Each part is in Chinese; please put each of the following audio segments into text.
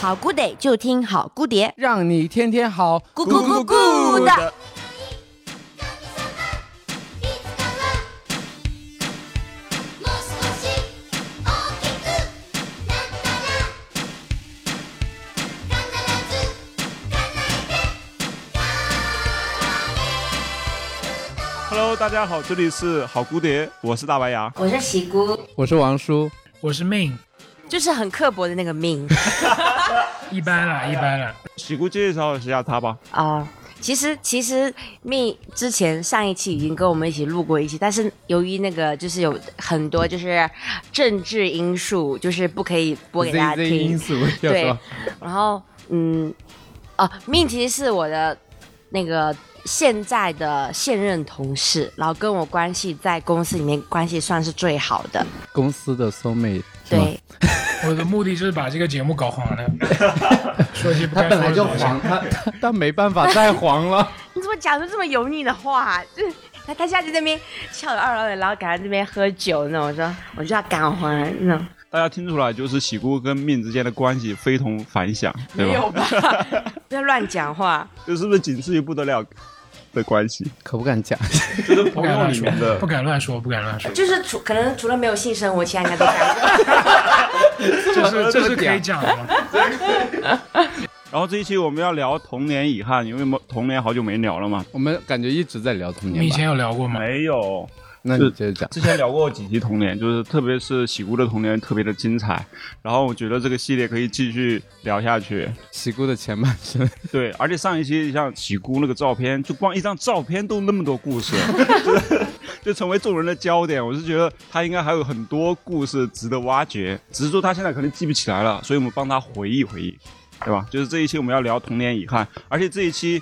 好 good day 就听好姑爹，让你天天好，咕咕咕咕的。大家好，这里是好蝴蝶，我是大白牙。我是喜姑，我是王叔，我是命，就是很刻薄的那个命 一般啦，一般啦。喜姑介绍一下他吧。啊。其实其实命之前上一期已经跟我们一起录过一期，但是由于那个就是有很多就是政治因素，就是不可以播给大家 Z 因听。素对，然后嗯，哦，命其实是我的那个现在的现任同事，然后跟我关系在公司里面关系算是最好的。公司的 soul mate，是吗对，我的目的就是把这个节目搞黄了，说一些不该他本来就。黄，他他他没办法再黄了。你怎么讲出这么油腻的话？就是他他现在在那边翘着二郎腿，然后赶在这边喝酒那种，我说我就要赶回来那种。大家听出来，就是喜姑跟命之间的关系非同凡响，对没有吧？吧？不要乱讲话。这是不是仅次于不得了的关系？可不敢讲，就是朋友不敢乱说里面的，不敢乱说，不敢乱说，就是除可能除了没有性生活，其他应该都干过。这是这是可以讲的吗？然后这一期我们要聊童年遗憾，因为童年好久没聊了嘛。我们感觉一直在聊童年以前有聊过吗？没有，那你接着讲。之前聊过几期童年，就是特别是喜姑的童年特别的精彩。然后我觉得这个系列可以继续聊下去。喜姑的前半生，对，而且上一期像喜姑那个照片，就光一张照片都那么多故事，就成为众人的焦点。我是觉得他应该还有很多故事值得挖掘，只是说他现在可能记不起来了，所以我们帮他回忆回忆，对吧？就是这一期我们要聊童年遗憾，而且这一期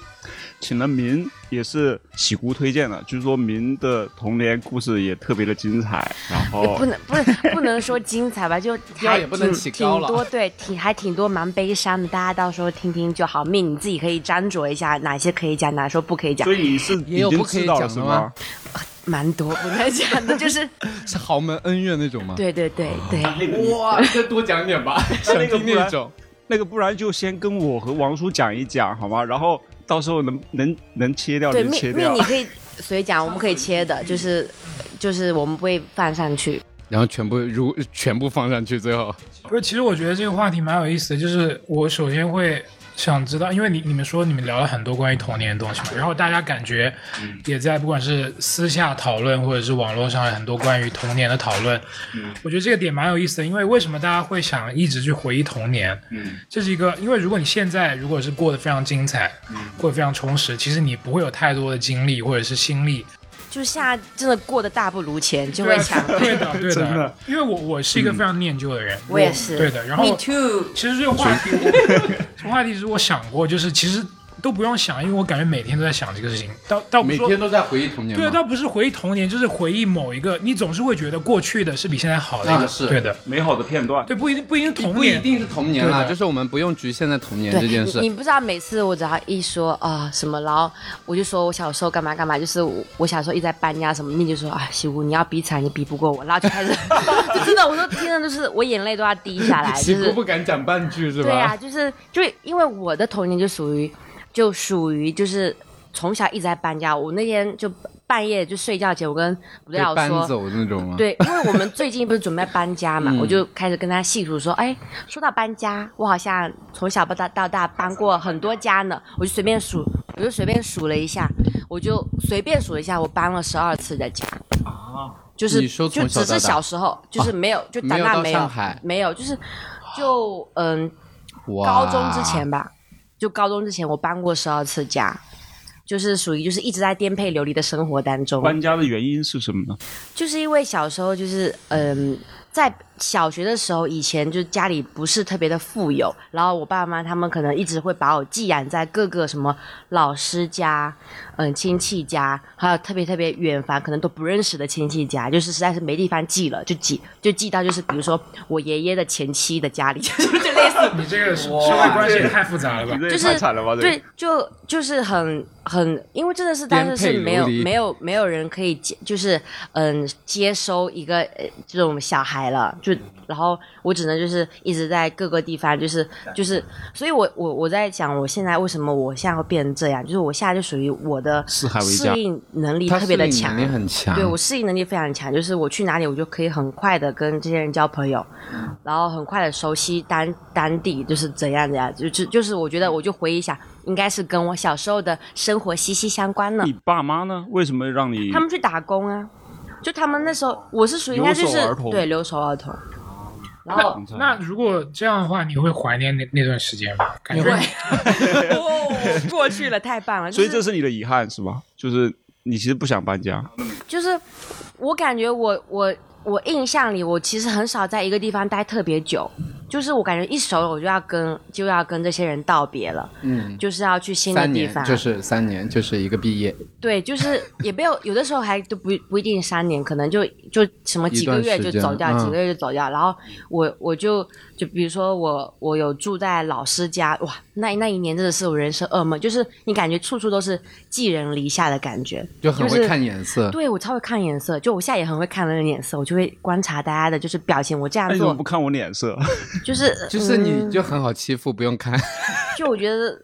请了明，也是喜姑推荐的，就是说明的童年故事也特别的精彩，然也后不能不能不能说精彩吧，就 还也不能挺起高了挺多对，挺还挺多蛮悲伤的，大家到时候听听就好。命你自己可以斟酌一下，哪些可以讲，哪些不可以讲所，以你是也已经有不可以知道了是讲的吗吗？蛮多不能讲的，就是 是豪门恩怨那种吗？对对对对。哇，再多讲点吧，想听那种。那个不然就先跟我和王叔讲一讲好吗？然后到时候能能能切掉对，就命切掉命你。可以随讲，我们可以切的，就是就是我们不会放上去。然后全部如全部放上去，最后不是，其实我觉得这个话题蛮有意思的，就是我首先会想知道，因为你你们说你们聊了很多关于童年的东西嘛，然后大家感觉也在不管是私下讨论，或者是网络上有很多关于童年的讨论，我觉得这个点蛮有意思的，因为为什么大家会想一直去回忆童年？嗯，这是一个，因为如果你现在如果是过得非常精彩，嗯。过得非常充实，其实你不会有太多的精力或者是心力就是现在真的过得大不如前，就会想，对的，对的的，因为我我是一个非常念旧的人，我也是。对的，然后 Me too。其实这个话题，这个话题是我想过，就是其实都不用想，因为我感觉每天都在想这个事情。倒倒不是说每天都在回忆童年对，吗。倒不是回忆童年，就是回忆某一个，你总是会觉得过去的是比现在好的一个，啊是对的，美好的片段。对，不一定不一定童年不一，定是童年啦，就是我们不用局限在童年这件事你，。你不知道，每次我只要一说啊、什么，然后我就说我小时候干嘛干嘛，就是我我小时候一直在搬家什么，你就说啊，西屋你要比惨，你比不过我，然后就开始，就真的，我说听的就是我眼泪都要滴下来，就喜姑是不敢讲半句是吧？对啊，就是就因为我的童年就属于就属于就是从小一直在搬家，我那天就半夜就睡觉前，我跟吴被料说。搬走那种吗？，对，因为我们最近不是准备搬家嘛，嗯我就开始跟他细数说，哎，说到搬家，我好像从小到大到大搬过很多家呢，我就随便数，我就随便数了一下，我就随便数了一下，我搬了十二次的家。啊，就是你说就只是从小时候，就是没有，就长没有到大没有没有，就是就嗯，高中之前吧，就高中之前我搬过十二次家，就是属于就是一直在颠沛流离的生活当中。搬家的原因是什么呢？就是因为小时候就是嗯，在小学的时候，以前就家里不是特别的富有，然后我爸妈他们可能一直会把我寄养在各个什么老师家、嗯亲戚家，还有特别特别远房可能都不认识的亲戚家，就是实在是没地方寄了，就寄就寄到就是比如说我爷爷的前妻的家里，就 就类似。你这个社社会关系也太复杂了吧。就是太惨了吧？对，就就是很很，因为真的是当时是没有没有没有人可以接，就是嗯接收一个呃这种小孩了，就然后我只能就是一直在各个地方，就是就是，所以我我我在想，我现在为什么我现在会变成这样，就是我现在就属于我的适应能力特别的强能，力很强，对我适应能力非常强，就是我去哪里，我就可以很快的跟这些人交朋友，然后很快的熟悉当当地就是怎样怎样，就就就是我觉得我就回忆一下，应该是跟我小时候的生活息息相关呢你。爸妈呢？为什么让你他们去打工啊，就他们那时候我是属于应该就是留守儿童。对留守儿童，然后那如果这样的话，你会怀念那那段时间吗？感觉 哦过去了太棒了，所以这是你的遗憾是吧？就是你其实不想搬家，就是我感觉我我我印象里，我其实很少在一个地方待特别久，就是我感觉一熟了我就要跟就要跟这些人道别了，嗯，就是要去新的地方，年就是三年，就是一个毕业，对，就是也没有有的时候还都不不一定三年，可能就就什么几个月就走掉，嗯几个月就走掉。然后我我就就比如说我我有住在老师家，哇，那那一年真的是我人生噩梦，就是你感觉处处都是寄人篱下的感觉，就很会看眼色。对我超会看颜色，就我现在也很会看那个脸色，我就会观察大家的就是表情，我这样做那你怎么不看我脸色？就是就是你嗯就很好欺负，不用看。就我觉得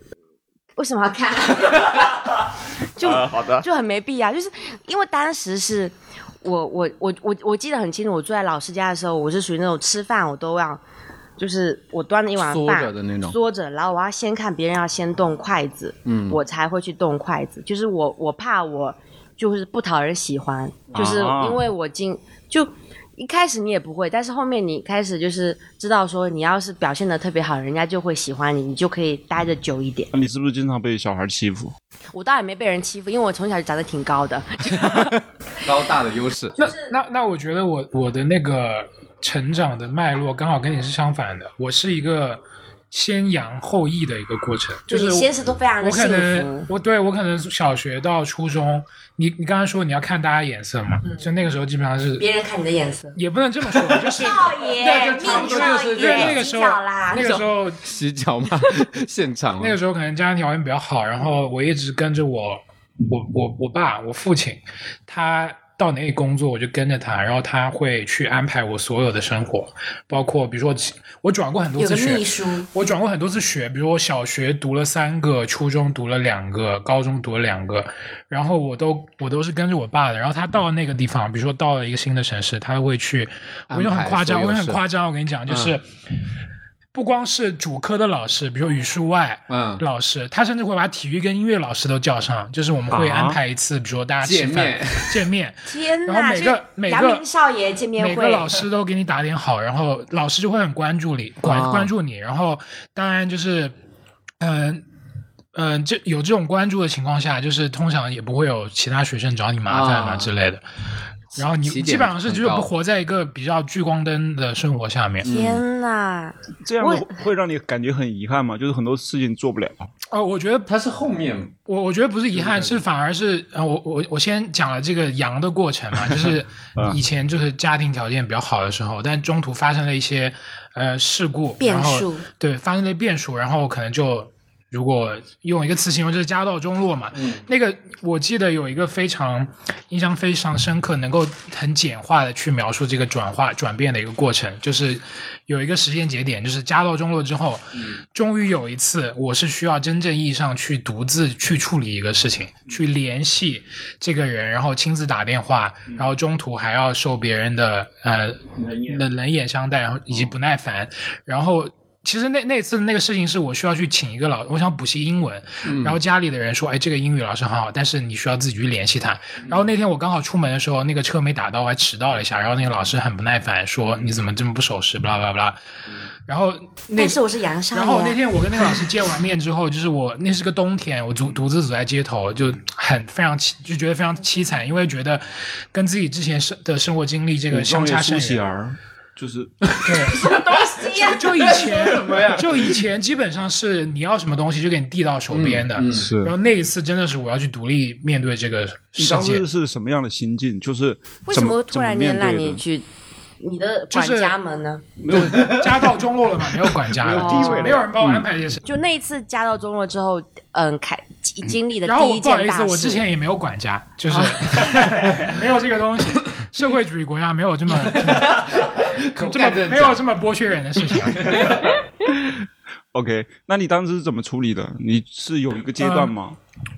为什么要看？就、啊好的就很没必要，就是因为当时是我我我我我记得很清楚，我住在老师家的时候，我是属于那种吃饭我都要。就是我端了一碗缩饭，着的那种缩着，然后我要先看别人要先动筷子，嗯我才会去动筷子。就是我我怕我就是不讨人喜欢，就是啊因为我经就一开始你也不会，但是后面你开始就是知道说，你要是表现的特别好，人家就会喜欢你，你就可以待的久一点。你是不是经常被小孩欺负？我倒也没被人欺负，因为我从小就长得挺高的。高大的优势。那那那我觉得我我的那个成长的脉络刚好跟你是相反的，我是一个先扬后抑的一个过程，就是你先是都非常的我可能，我对我可能小学到初中，你你刚刚说你要看大家眼色嘛，就那个时候基本上是嗯别人看你的眼色。也不能这么说，就是少爷，对就差不多就是那个时候洗脚啦，那个时候洗脚嘛？现场那个时候可能家庭条件比较好，然后我一直跟着我我我我爸我父亲，他到哪里工作我就跟着他，然后他会去安排我所有的生活，包括比如说我转过很多次学我转过很多次学，比如我小学读了三个，初中读了两个，高中读了两个，然后我都我都是跟着我爸的。然后他到了那个地方，比如说到了一个新的城市，他会去，我就很夸张，我安排所有事很夸张，我跟你讲，就是。不光是主科的老师，比如说语数外，嗯。老师，他甚至会把体育跟音乐老师都叫上，就是我们会啊安排一次，比如说大家吃见饭面 见面，天哪！然后每个每个少爷见面会，每个老师都给你打点好，然后老师就会很关注你，关、啊。关注你，然后当然就是，嗯、嗯、这有这种关注的情况下，就是通常也不会有其他学生找你麻烦嘛啊。之类的。然后你基本上是就是活在一个比较聚光灯的生活下面。天哪！这样的会让你感觉很遗憾吗？就是很多事情做不了。哦，我觉得它是后面我我觉得不是遗憾，是反而是呃，我我我先讲了这个阳的过程嘛，就是嗯以前就是家庭条件比较好的时候，但中途发生了一些呃事故变然后数对，发生了变数，然后可能就如果用一个词形容，就是家道中落嘛。那个我记得有一个非常印象非常深刻，能够很简化的去描述这个转化转变的一个过程，就是有一个时间节点，就是家道中落之后，终于有一次我是需要真正意义上去独自去处理一个事情，去联系这个人，然后亲自打电话，然后中途还要受别人的呃冷冷眼相待，然后以及不耐烦，然后。其实那那次那个事情是我需要去请一个老，我想补习英文，然后家里的人说，哎，这个英语老师很好，但是你需要自己去联系他。然后那天我刚好出门的时候，那个车没打到，我还迟到了一下，然后那个老师很不耐烦，说你怎么这么不守时，巴拉巴拉巴拉。然后那但是我是杨少爷啊，然后那天我跟那个老师见完面之后，就是我那是个冬天，我独独自走在街头，就很非常凄就觉得非常凄惨，因为觉得跟自己之前生的生活经历这个相差甚远。就是对什么，东西呀、就以 前就以前基本上是你要什么东西就给你递到手边的，嗯嗯是然后那一次真的是我要去独立面对这个世界当时，是什么样的心境？就是为什怎么突然间让你去你的管就是家们呢？没有家道中落了嘛，没有管家了，没有地位了没有人帮我安排这些事。就那一次家道中落之后，嗯，开经历的然后第一我不好意思，件大事。我之前也没有管家，就是 没有这个东西。社会主义国家没有这么 这么没有这么剥削人的事情。OK，那你当时是怎么处理的？你是有一个阶段吗？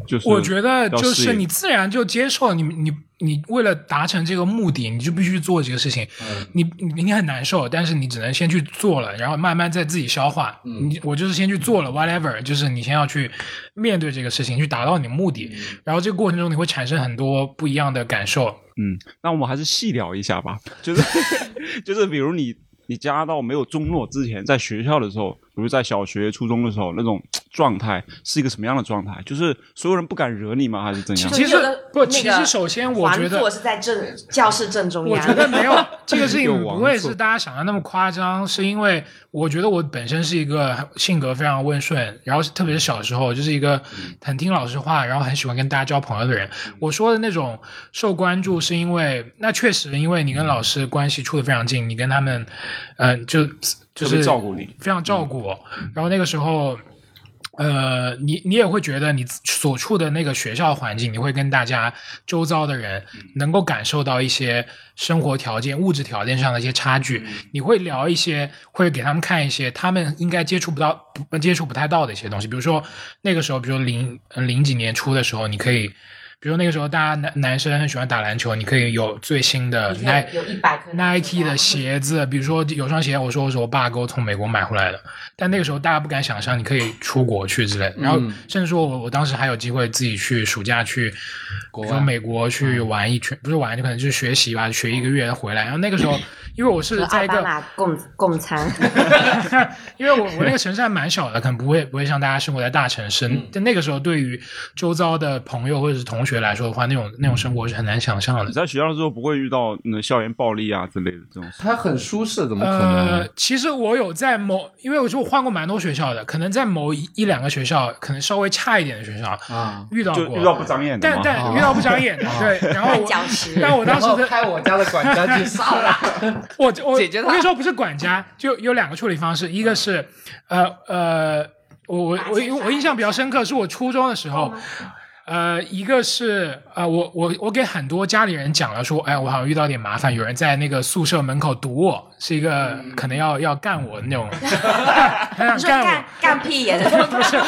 就是我觉得就是你自然就接受你你你为了达成这个目的，你就必须做这个事情。你你你很难受，但是你只能先去做了，然后慢慢再自己消化。你我就是先去做了，whatever，就是你先要去面对这个事情，去达到你的目的。然后这个过程中你会产生很多不一样的感受。嗯，那我们还是细聊一下吧。就是 就是，比如你你家到没有中落之前，在学校的时候，比如在小学、初中的时候，那种状态是一个什么样的状态？就是所有人不敢惹你吗？还是怎样？其实不，其实首先我觉得环座是在正教室正中央我。觉得没有 这个事情 不会是大家想的那么夸张，是因为我觉得我本身是一个性格非常温顺，然后特别是小时候就是一个很听老师话，然后很喜欢跟大家交朋友的人。我说的那种受关注，是因为那确实因为你跟老师关系处的非常近，你跟他们，嗯、就就是照顾你非常照顾我。然后那个时候。呃，你你也会觉得你所处的那个学校环境，你会跟大家周遭的人能够感受到一些生活条件、物质条件上的一些差距。你会聊一些，会给他们看一些他们应该接触不到、不接触不太到的一些东西。比如说那个时候，比如说零呃零几年初的时候，你可以。比如那个时候，大家男男生很喜欢打篮球，你可以有最新的 Nike 有一百颗 Nike 的鞋子，比如说有双鞋，我说我是我爸给我从美国买回来的，但那个时候大家不敢想象你可以出国去之类的，然后甚至说我我当时还有机会自己去暑假去，比国外如说美国去玩一圈，不是玩就可能就是学习吧，学一个月回来，然后那个时候 因为我是在一个马共共餐，因为我我那个城市还蛮小的，可能不会不会像大家生活在大城市。但那个时候，对于周遭的朋友或者是同学来说的话，那种那种生活是很难想象的你。在学校的时候不会遇到那校园暴力啊之类的这种事。他很舒适，怎么可呃能？，其实我有在某，因为我说我换过蛮多学校的，可能在某一一两个学校，可能稍微差一点的学校啊遇到过，遇到不长眼的但？但遇到不长眼的，对。然后绊我我当时的开我家的管家去 杀了。我我 解决它我跟你说，不是管家，就有两个处理方式，一个是呃呃，我我我我印象比较深刻，是我初中的时候。呃，一个是呃，我我我给很多家里人讲了说，哎，我好像遇到点麻烦，有人在那个宿舍门口堵我，是一个可能要要干我的那种，他想干干我，干屁眼，不是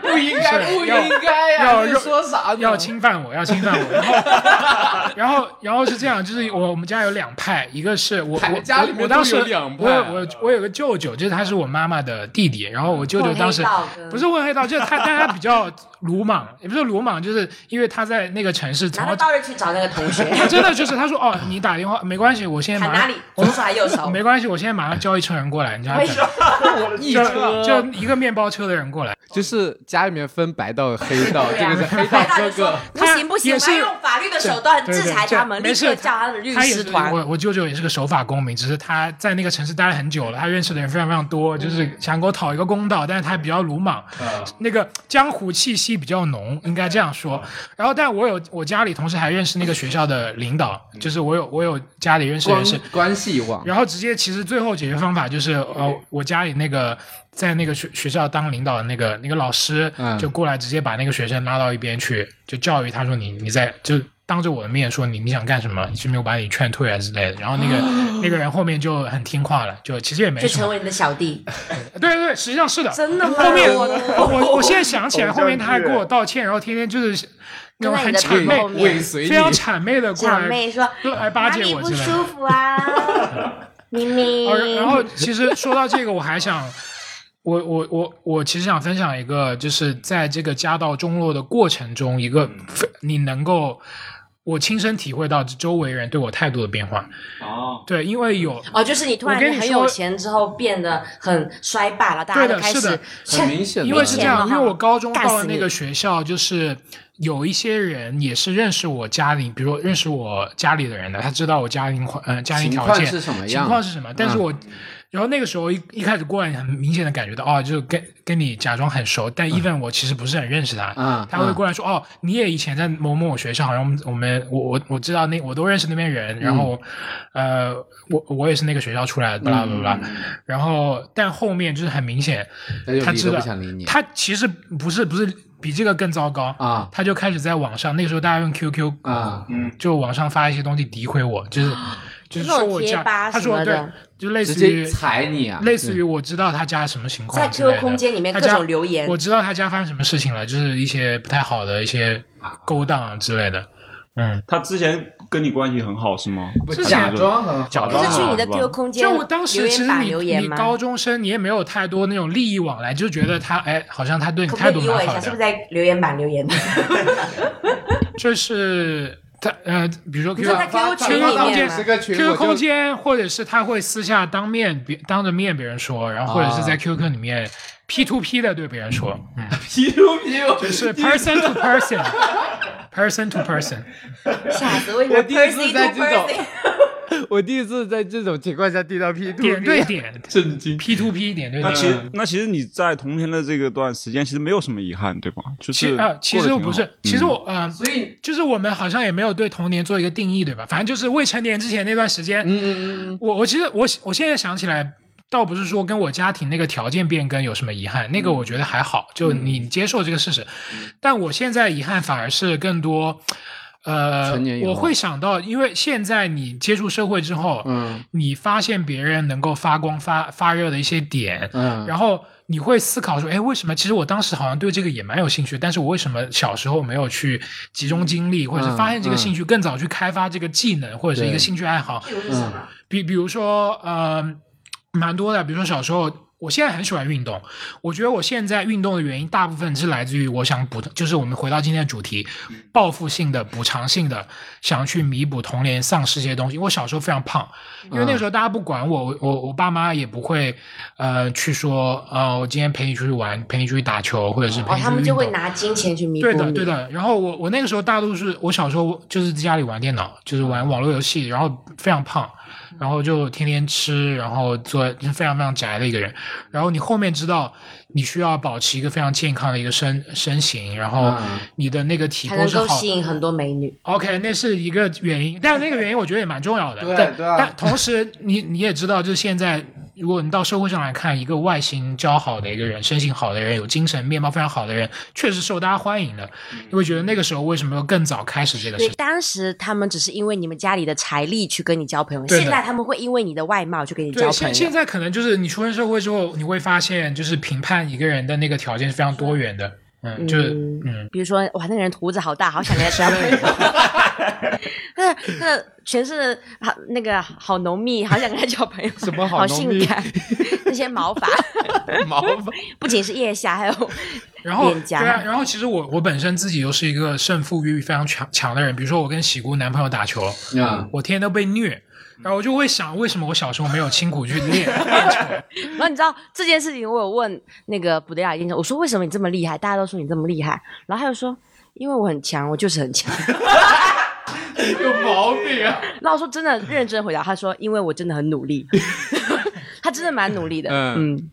不应该，不应该呀！说啥呢？要侵犯我，要侵犯我，然后，然后，然后是这样，就是我我们家有两派，一个是我我家里我我当时都有两派。我我我有个舅舅，就是他是我妈妈的弟弟，然后我舅舅当时不是混黑道，就是他，但他比较鲁莽，也不是鲁莽，就是因为他在那个城市从拿着刀刃去找那个同学，他 真的就是他说哦，你打电话没关系，我现在马上砍哪里？左手还右手？没关系，我现在马上叫一车人过来，你叫他为等什么？一就车就一个面包车的人过来，就是家里面分白道黑道，这个是黑道哥哥。不行不行，也是我要用法律的手段制裁他们，立对没事刻叫他的律他也是师团。我我舅舅也是个守法公民，只是他在那个城市待了很久了，他认识的人非常非常多，就是想给我讨一个公道，但是他比较鲁莽，那个江湖气息比较浓，应该这样说。然后，但我有我家里同时还认识那个学校的领导，就是我有我有家里认识的人关是。关系网，然后直接，其实最后解决方法就是，呃，我家里那个在那个学学校当领导的那个那个老师，嗯就过来直接把那个学生拉到一边去，就教育他说你你在就当着我的面说你你想干什么，你是没有把你劝退啊之类的。然后那个那个人后面就很听话了，就其实也没。就成为你的小弟，对对对，实际上是的。真的吗？后面我我我现在想起来，后面他还剧跟我道歉，然后天天就是那种很谄媚非常。谄媚的过来，谄媚说来巴结我之类的。舒服啊？明明哦，然后其实说到这个，我还想，我我我我其实想分享一个，就是在这个家道中落的过程中，一个你能够。我亲身体会到周围人对我态度的变化。哦，对，因为有哦，就是你突然很有钱之后变得很衰败了，大家都开始的是的很明显的因为是这样，因为我高中到了那个学校，就是有一些人也是认识我家里，比如说认识我家里的人的，他知道我家庭环呃家庭条件情况是什么样情况是什么，但是我。然后那个时候一一开始过来，很明显的感觉到，哦，就是跟跟你假装很熟，但 even 我其实不是很认识他，嗯他会过来说，哦，你也以前在某某学校，好像我们我们我我我知道那我都认识那边人，然后，呃，我我也是那个学校出来的，巴拉巴拉然后但后面就是很明显，他知道不想理你。他其实不是不是比这个更糟糕啊他就开始在网上，那个时候大家用 QQ 啊，嗯就网上发一些东西诋毁我，就是就是说我家，贴吧他说对就类似于踩你啊，类似于我知道他家什么情况在之类的 QQ 空间里面各他家种留言我知道他家发生什么事情了，就是一些不太好的一些勾当啊之类的。嗯，他之前跟你关系很好是吗？不假装很好假装很好是去你的吧 QQ 空间就我当时留言板其实你留言吗？你高中生你也没有太多那种利益往来，就觉得他哎，好像他对你可不态可以理我一下，度蛮好的是不是。在留言板留言的？就是他呃，比如说你 QQ 说在 QQ 群里空间面 QQ 空间，或者是他会私下当面别当着面别人说，然后或者是在 QQ 里面 P to P 的对别人说，嗯，P to P，就是 person to person，person to person。傻子我！第一次 person 在 to 这种 person 我第一次在这种情况下听到 P to 点对点震惊。，P to P 点对点那其实。那其实你在童年的这个段时间，其实没有什么遗憾，对吧？就是其啊，其实我不是其实我啊，所以，就是我们好像也没有对童年做一个定义，对吧？反正就是未成年之前那段时间，嗯嗯嗯我我其实我我现在想起来，倒不是说跟我家庭那个条件变更有什么遗憾，那个我觉得还好，就你接受这个事实。但我现在遗憾反而是更多。呃我会想到，因为现在你接触社会之后，嗯你发现别人能够发光发发热的一些点，嗯然后你会思考说，哎，为什么？其实我当时好像对这个也蛮有兴趣，但是我为什么小时候没有去集中精力，或者是发现这个兴趣，更早去开发这个技能或者是一个兴趣爱好？嗯比比如说，呃，蛮多的，比如说小时候。我现在很喜欢运动，我觉得我现在运动的原因大部分是来自于我想补，就是我们回到今天的主题，报复性的、补偿性的，想去弥补童年丧失这些东西。我小时候非常胖，因为那个时候大家不管我，我我我爸妈也不会呃去说，呃，我今天陪你出去玩，陪你出去打球，或者是陪他们就会拿金钱去弥补对的，对的。然后我我那个时候大多是我小时候就是在家里玩电脑，就是玩网络游戏，然后非常胖，然后就天天吃，然后做就是非常非常宅的一个人。然后你后面知道你需要保持一个非常健康的一个身身形，然后嗯你的那个体才能够魄是好。吸引很多美女。OK，那是一个原因，但那个原因我觉得也蛮重要的。对但对啊但同时你你也知道，就是现在，如果你到社会上来看，一个外形姣好的一个人，身形好的人，有精神面貌非常好的人，确实受大家欢迎的。你会觉得那个时候为什么要更早开始这个事对，情？当时他们只是因为你们家里的财力去跟你交朋友，现在他们会因为你的外貌去跟你交对，朋现现。在可能就是你出身社会之后，你会发现，就是评判一个人的那个条件是非常多元的。嗯，就是嗯，比如说，哇，那个人胡子好大，好想跟他交朋友。那那全是好那个好浓密，好想跟他交朋友。什么好好浓密性感？那些毛发，毛发不仅是腋下，还有然后脸颊对啊，然后其实我我本身自己又是一个胜负欲非常强强的人，比如说我跟喜姑男朋友打球，啊，我天天都被虐。然后我就会想，为什么我小时候没有辛苦去练练 球？然后你知道这件事情，我有问那个布德亚医生，我说为什么你这么厉害？大家都说你这么厉害，然后他就说，因为我很强，我就是很强。有毛病啊！然后我说真的认真回答，他说因为我真的很努力，他真的蛮努力的。嗯嗯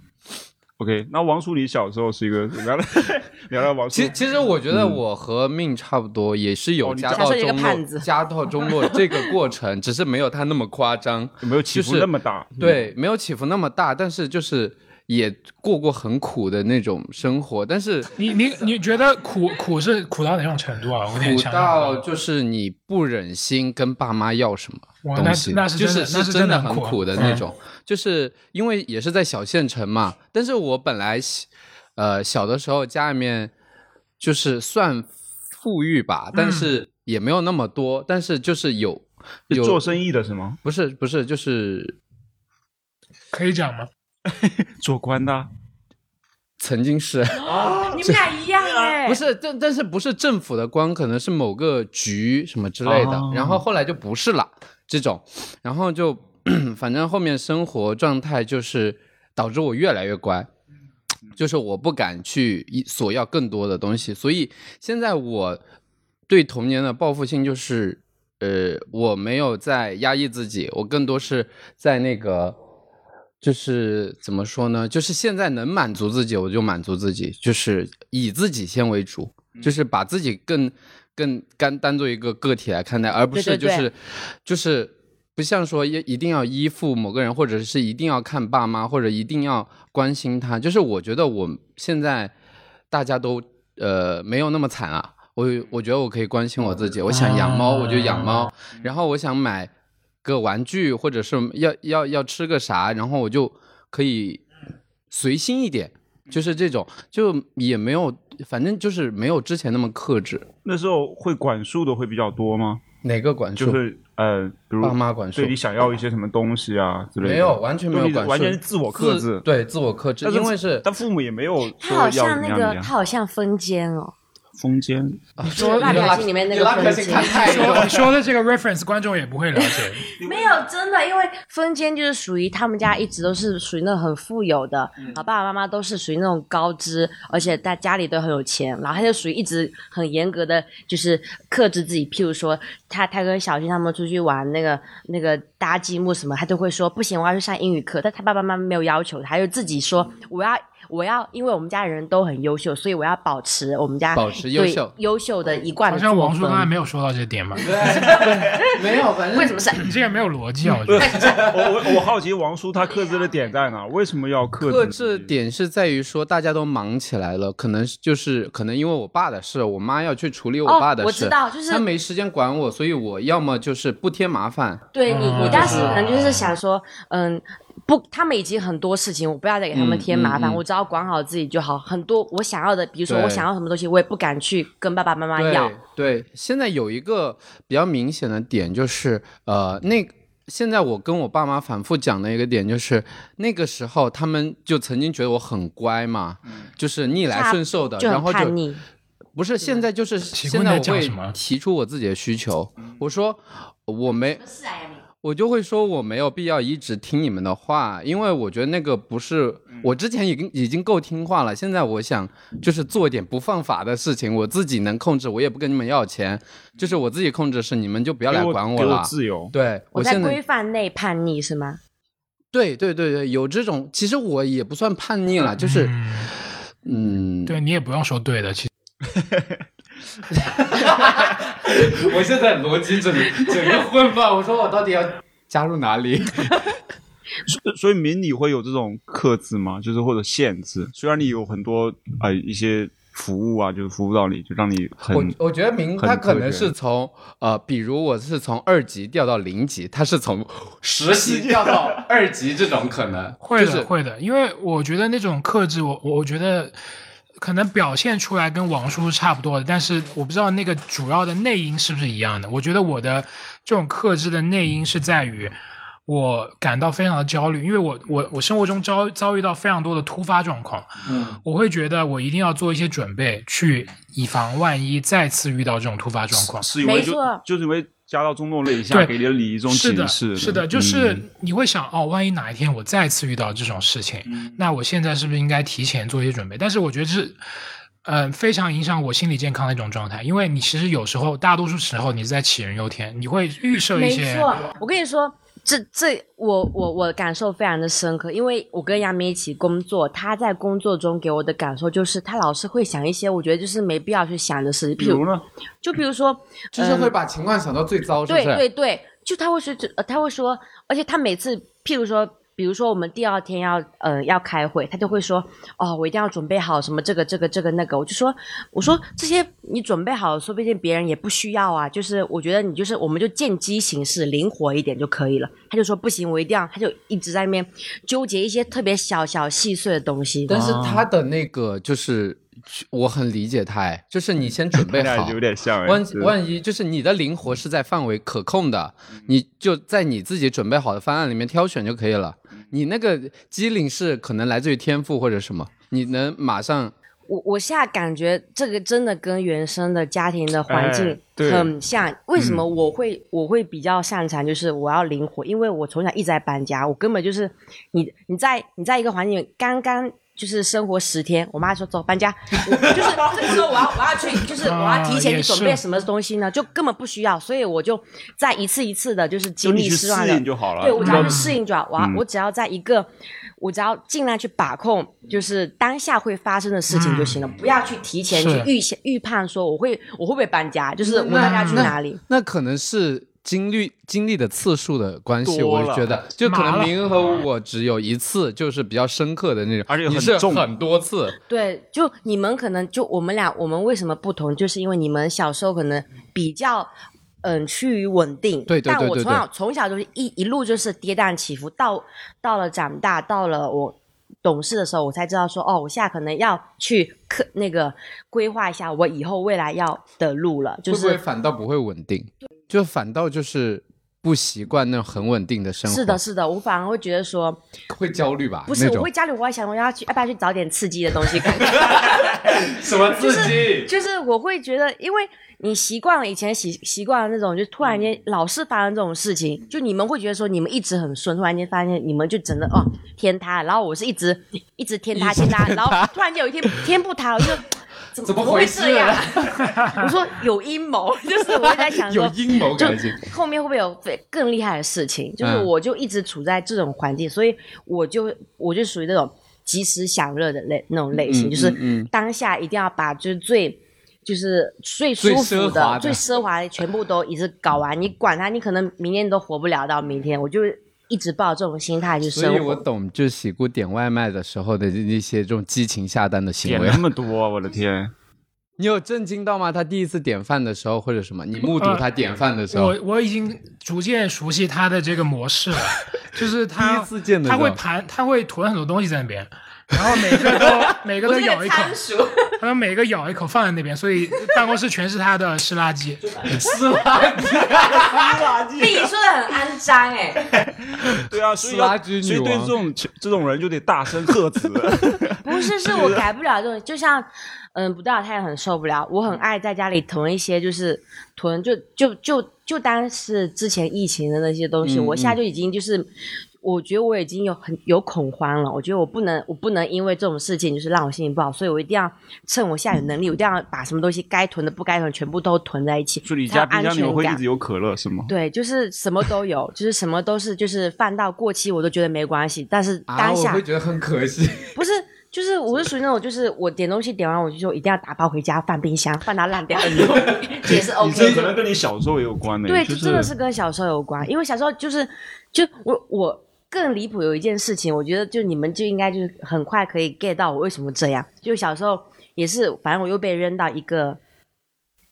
OK，那王叔，你小时候是一个怎么样的 聊聊王叔其，实其实我觉得我和命差不多，也是有家道中落胖子、家道中落这个过程，只是没有他那么夸张。没有起伏那么大？对，没有起伏那么大，但是就是也过过很苦的那种生活，但是你你你觉得苦 苦是苦到哪种程度啊？我有点苦到就是你不忍心跟爸妈要什么哇那东西，那是就是真的那是真真的很苦的那种，就是因为也是在小县城嘛，但是我本来呃小的时候家里面就是算富裕吧，但是也没有那么多，但是就是有有做生意的是吗？不是不是就是可以讲吗？做官的啊？曾经是。你们俩一样哎、不是，但但是不是政府的官，可能是某个局什么之类的，哦然后后来就不是了这种，然后就 反正后面生活状态就是导致我越来越乖。就是我不敢去索要更多的东西，所以现在我对童年的报复性就是，呃，我没有在压抑自己，我更多是在那个，就是怎么说呢？就是现在能满足自己，我就满足自己，就是以自己先为主，就是把自己更更干当做一个个体来看待，而不是就是就是不像说一一定要依附某个人，或者是一定要看爸妈，或者一定要关心他。就是我觉得我现在大家都呃没有那么惨啊。我我觉得我可以关心我自己，我想养猫我就养猫，然后我想买个玩具或者是要要要吃个啥，然后我就可以随心一点，就是这种，就也没有，反正就是没有之前那么克制。那时候会管束的会比较多吗？哪个管束？就是呃，比如爸妈管束对你想要一些什么东西啊之类的，没有，完全没有管束，完全是自我克制。对，自我克制，但因为是但父母也没有他好说要像那个，他好像风间哦，封间。你说蜡笔小新里面那个风间。你说 你说的这个 reference 观众也不会了解，没有，真的，因为风间就是属于他们家一直都是属于那种很富有的，嗯然后爸爸妈妈都是属于那种高知，而且在家里都很有钱，然后他就属于一直很严格的，就是克制自己。譬如说，他他跟小新他们出去玩那个那个搭积木什么，他都会说不行，我要去上英语课，但他爸爸妈妈没有要求，他就自己说我要。我要，因为我们家人都很优秀，所以我要保持我们家保持优秀优秀的一贯好像王叔刚才。没有说到这点嘛，没有，反正为什么是？你这个没有逻辑啊，我觉得。我我我好奇王叔他克制的点在哪？为什么要克制？克制点是在于说大家都忙起来了，可能就是可能因为我爸的事，我妈要去处理我哦爸的事，我知道就是他没时间管我，所以我要么就是不添麻烦，对你，嗯你当时可能就是想说，嗯，不，他们已经很多事情，我不要再给他们添麻烦，嗯嗯嗯我只要管好自己就好。很多我想要的，比如说我想要什么东西，我也不敢去跟爸爸妈妈要。对，现在有一个比较明显的点就是，呃，那现在我跟我爸妈反复讲的一个点就是，那个时候他们就曾经觉得我很乖嘛，就是逆来顺受的，就然后就不是现在就是现在我会提出我自己的需求，我说我没。我就会说我没有必要一直听你们的话，因为我觉得那个不是我之前已经已经够听话了，现在我想就是做一点不犯法的事情，我自己能控制，我也不跟你们要钱，就是我自己控制的事，你们就不要来管我给管了。自由。对我在规范内叛逆是吗？对对对对，有这种，其实我也不算叛逆了，就是嗯，对你也不用说对的，其实 我现在逻辑整整个混乱，我说我到底要加入哪里？所 所以明你会有这种克制吗？就是或者限制？虽然你有很多呃一些服务啊，就是服务到你，就让你很我我觉得明他可能是从呃，比如我是从二级调到零级，他是从实习调到二级这种可能，会的、就是会的，因为我觉得那种克制，我我觉得可能表现出来跟王叔是差不多的，但是我不知道那个主要的内因是不是一样的。我觉得我的这种克制的内因是在于。我感到非常的焦虑，因为我我我生活中遭遭遇到非常多的突发状况，嗯，我会觉得我一定要做一些准备，去以防万一再次遇到这种突发状况。是因为就没错就是因为加到中度类以下对给你的你一种是的，警示。是的，就是嗯你会想哦，万一哪一天我再次遇到这种事情，嗯那我现在是不是应该提前做一些准备？但是我觉得是，呃，非常影响我心理健康的一种状态，因为你其实有时候，大多数时候你是在杞人忧天，你会预设一没些，错，我跟你说，这这我我我感受非常的深刻，因为我跟杨明一起工作，他在工作中给我的感受就是，他老是会想一些我觉得就是没必要去想的事情，譬如比如呢？就比如说，就是会把情况想到最糟，是是对？对对，就他会说，呃，他会说，而且他每次，譬如说，比如说我们第二天要呃要开会，他就会说，哦，我一定要准备好什么这个这个这个那个，我就说，我说这些你准备好，说不定别人也不需要啊，就是我觉得你就是我们就见机行事，灵活一点就可以了。他就说不行，我一定要，他就一直在那边纠结一些特别小小细碎的东西。但是他的那个就是，我很理解他，哎，就是你先准备好 那有，点像哎。万万一就是你的灵活是在范围可控的，你就在你自己准备好的方案里面挑选就可以了。你那个机灵是可能来自于天赋或者什么，你能马上我我现在感觉这个真的跟原生的家庭的环境很像。为什么我会我会比较擅长，就是我要灵活，因为我从小一直在搬家，我根本就是你你在你在一个环境刚刚。就是生活十天，我妈说走搬家，我就是这个时候我要我要去，就是我要提前去准备什么东西呢？就根本不需要，所以我就在一次一次的，就是就经历失望的就好了。对我只要嗯去适应就好，我要、我只要在一个，我只要尽量去把控，就是当下会发生的事情就行了，不要去提前去预先预判说我会我会不会搬家，就是我搬家去哪里。那可能是经历经历的次数的关系，我觉得就可能明和我只有一次，就是比较深刻的那种，而且你是很重很多次，对，就你们可能就我们俩，我们为什么不同？就是因为你们小时候可能比较。嗯，趋于稳定。对对对对但我从小从小就是一一路就是跌宕起伏，到到了长大，到了我懂事的时候，我才知道说，哦，我现在可能要去克那个规划一下我以后未来要的路了。就会不会是反倒不会稳定？就反倒就是不习惯那种很稳定的生活，是的，，是的，我反而会觉得说，会焦虑吧？不是，我会焦虑我还想，我要去要不要去找点刺激的东西看看。什么刺激？就是我会觉得，因为你习惯了以前习习惯了那种，就突然间老是发生这种事情，就你们会觉得说你们一直很顺，突然间发现你们就整个哦天塌，然后我是一直一直天塌天塌，然后突然间有一天天不塌了，我就怎么怎么会回事这样？我说有阴谋，就是我会在想说有阴谋就感觉。后面会不会有更厉害的事情？就是嗯我就一直处在这种环境，所以我就我就属于那种及时享乐的类那种类型，嗯就是当下一定要把就是最。就是最舒最服奢的最奢华的全部都一次搞完，你管他，你可能明天都活不了到明天。我就一直抱这种心态去所以生活。我懂，就是喜姑点外卖的时候的一些这种激情下单的行为点那。么多，我的天！你有震惊到吗？他第一次点饭的时候，或者什么？你目睹他点饭的时候，我我已经逐渐熟悉他的这个模式了，就是 他第一次见的他会盘，他会囤很多东西在那边，然后每个都 每个都咬一口，数，然后每个咬一口放在那边，所以办公室全是他的湿垃圾。湿垃圾。被你说的很肮脏哎、对啊，所以垃圾女所以对这种这种人就得大声呵斥。不是，是我改不了这种，就像，嗯，不到他也很受不了。我很爱在家里囤一些，就是囤，就就就就当是之前疫情的那些东西。嗯我现在就已经就是，我觉得我已经有很有恐慌了。我觉得我不能，我不能因为这种事情就是让我心情不好，所以我一定要趁我现在有能力，我一定要把什么东西该囤的不该囤全部都囤在一起，所以你家冰箱里面安全感会一直。有可乐是吗？对，就是什么都有，就是什么都是，就是放到过期我都觉得没关系，但是啊，当下、我会觉得很可惜。不是，就是我是属于那种，就是我点东西点完，我就说一定要打包回家放冰箱，放它烂掉以后 也是 OK 这。可能跟你小时候也有关的。对，真的是跟小时候有关，因为小时候就是，就我我更离谱有一件事情，我觉得就你们就应该就是很快可以 get 到我为什么这样。就小时候也是，反正我又被扔到一个。